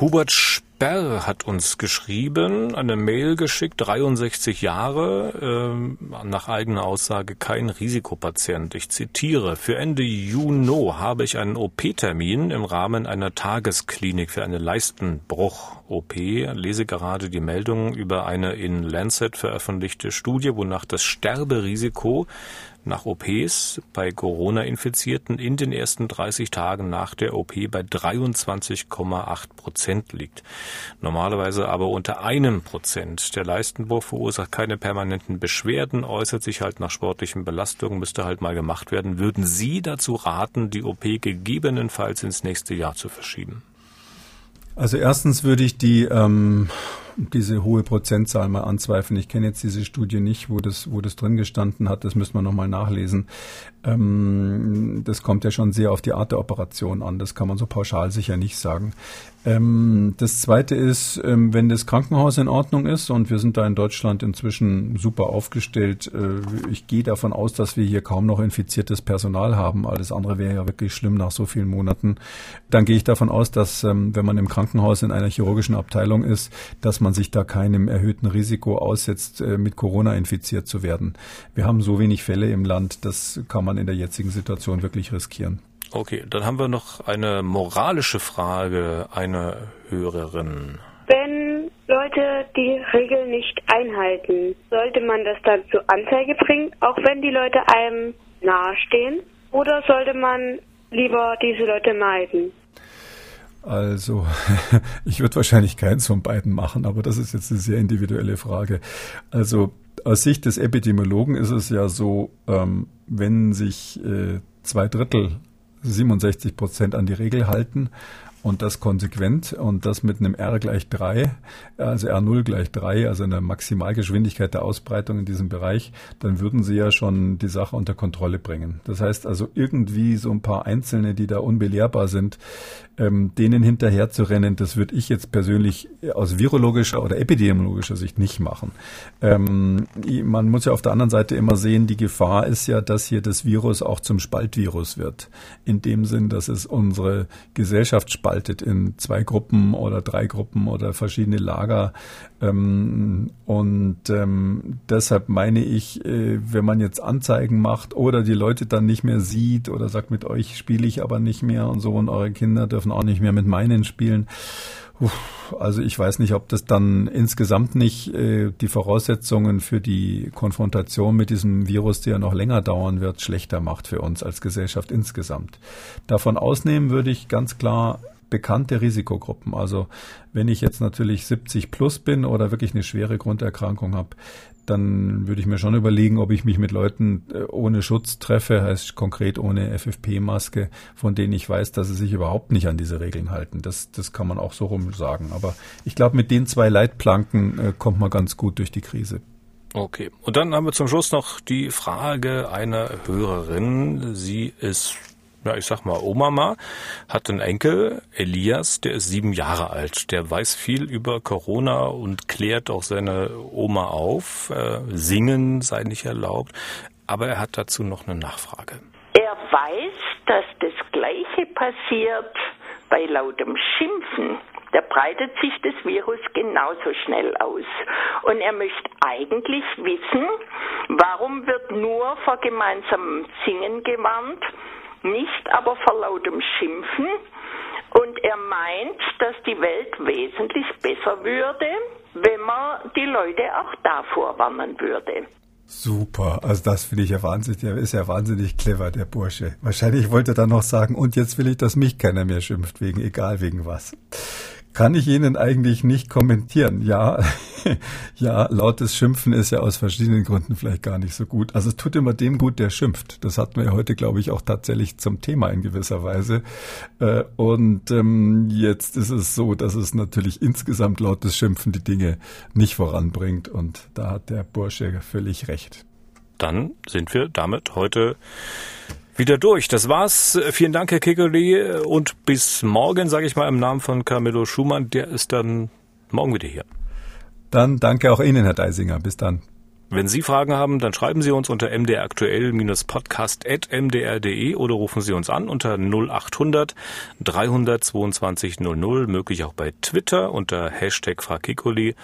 Speaker 2: Hubert Sperr hat uns geschrieben, eine Mail geschickt, 63 Jahre, äh, nach eigener Aussage kein Risikopatient. Ich zitiere, für Ende Juni habe ich einen OP-Termin im Rahmen einer Tagesklinik für eine Leistenbruch-OP. Lese gerade die Meldung über eine in Lancet veröffentlichte Studie, wonach das Sterberisiko nach OPs bei Corona-Infizierten in den ersten 30 Tagen nach der OP bei 23,8 Prozent liegt. Normalerweise aber unter einem Prozent. Der Leistenbruch verursacht keine permanenten Beschwerden, äußert sich halt nach sportlichen Belastungen, müsste halt mal gemacht werden. Würden Sie dazu raten, die OP gegebenenfalls ins nächste Jahr zu verschieben?
Speaker 3: Also erstens würde ich die ähm, diese hohe Prozentzahl mal anzweifeln. Ich kenne jetzt diese Studie nicht, wo das, wo das drin gestanden hat. Das müssen wir nochmal nachlesen. Ähm, das kommt ja schon sehr auf die Art der Operation an. Das kann man so pauschal sicher nicht sagen. Ähm, das zweite ist, ähm, wenn das Krankenhaus in Ordnung ist und wir sind da in Deutschland inzwischen super aufgestellt. Äh, ich gehe davon aus, dass wir hier kaum noch infiziertes Personal haben. Alles andere wäre ja wirklich schlimm nach so vielen Monaten. Dann gehe ich davon aus, dass ähm, wenn man im Krankenhaus in einer chirurgischen Abteilung ist, dass man sich da keinem erhöhten Risiko aussetzt, äh, mit Corona infiziert zu werden. Wir haben so wenig Fälle im Land, das kann man in der jetzigen Situation wirklich riskieren.
Speaker 2: Okay, dann haben wir noch eine moralische Frage einer Hörerin.
Speaker 6: Wenn Leute die Regeln nicht einhalten, sollte man das dann zur Anzeige bringen, auch wenn die Leute einem nahestehen? Oder sollte man lieber diese Leute meiden?
Speaker 3: Also, ich würde wahrscheinlich keins von beiden machen, aber das ist jetzt eine sehr individuelle Frage. Also, aus Sicht des Epidemiologen ist es ja so, ähm, wenn sich äh, zwei Drittel 67 Prozent an die Regel halten und das konsequent und das mit einem R gleich 3, also R0 gleich 3, also einer Maximalgeschwindigkeit der Ausbreitung in diesem Bereich, dann würden sie ja schon die Sache unter Kontrolle bringen. Das heißt also irgendwie so ein paar Einzelne, die da unbelehrbar sind, ähm, denen hinterher zu rennen, das würde ich jetzt persönlich aus virologischer oder epidemiologischer Sicht nicht machen. Ähm, man muss ja auf der anderen Seite immer sehen, die Gefahr ist ja, dass hier das Virus auch zum Spaltvirus wird. In dem Sinn, dass es unsere Gesellschaft spaltet in zwei Gruppen oder drei Gruppen oder verschiedene Lager. Ähm, und ähm, deshalb meine ich, äh, wenn man jetzt Anzeigen macht oder die Leute dann nicht mehr sieht oder sagt, mit euch spiele ich aber nicht mehr und so und eure Kinder dürfen auch nicht mehr mit meinen spielen. Also ich weiß nicht, ob das dann insgesamt nicht äh, die Voraussetzungen für die Konfrontation mit diesem Virus, die ja noch länger dauern wird, schlechter macht für uns als Gesellschaft insgesamt. Davon ausnehmen würde ich ganz klar bekannte Risikogruppen. Also wenn ich jetzt natürlich 70 plus bin oder wirklich eine schwere Grunderkrankung habe, dann würde ich mir schon überlegen, ob ich mich mit Leuten äh, ohne Schutz treffe, heißt konkret ohne FFP-Maske, von denen ich weiß, dass sie sich überhaupt nicht an diese Regeln halten. Das, das kann man auch so rum sagen. Aber ich glaube, mit den zwei Leitplanken äh, kommt man ganz gut durch die Krise.
Speaker 2: Okay. Und dann haben wir zum Schluss noch die Frage einer Hörerin. Sie ist ja, ich sag mal, Omama hat einen Enkel, Elias, der ist sieben Jahre alt. Der weiß viel über Corona und klärt auch seine Oma auf. Äh, singen sei nicht erlaubt. Aber er hat dazu noch eine Nachfrage.
Speaker 7: Er weiß, dass das Gleiche passiert bei lautem Schimpfen. Da breitet sich das Virus genauso schnell aus. Und er möchte eigentlich wissen, warum wird nur vor gemeinsamem Singen gewarnt nicht aber vor lautem Schimpfen. Und er meint, dass die Welt wesentlich besser würde, wenn man die Leute auch davor warnen würde.
Speaker 3: Super, also das finde ich ja wahnsinnig, der ist ja wahnsinnig clever, der Bursche. Wahrscheinlich wollte er dann noch sagen, und jetzt will ich, dass mich keiner mehr schimpft, wegen egal wegen was kann ich Ihnen eigentlich nicht kommentieren. Ja, ja, lautes Schimpfen ist ja aus verschiedenen Gründen vielleicht gar nicht so gut. Also es tut immer dem gut, der schimpft. Das hatten wir heute, glaube ich, auch tatsächlich zum Thema in gewisser Weise. Äh, und ähm, jetzt ist es so, dass es natürlich insgesamt lautes Schimpfen die Dinge nicht voranbringt. Und da hat der Bursche völlig recht.
Speaker 2: Dann sind wir damit heute wieder durch. Das war's. Vielen Dank, Herr Kekeli. Und bis morgen, sage ich mal im Namen von Camillo Schumann. Der ist dann morgen wieder hier.
Speaker 3: Dann danke auch Ihnen, Herr Deisinger. Bis dann.
Speaker 2: Wenn Sie Fragen haben, dann schreiben Sie uns unter mdraktuell-podcast.mdr.de oder rufen Sie uns an unter 0800 322 00, möglich auch bei Twitter unter Hashtag Fragkikoli.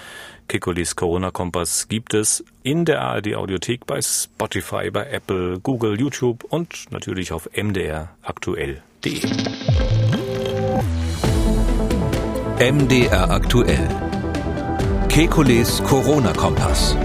Speaker 2: Kikolis Corona-Kompass gibt es in der ARD Audiothek bei Spotify, bei Apple, Google, YouTube und natürlich auf mdraktuell.de.
Speaker 1: MDR aktuell. Kekules Corona-Kompass.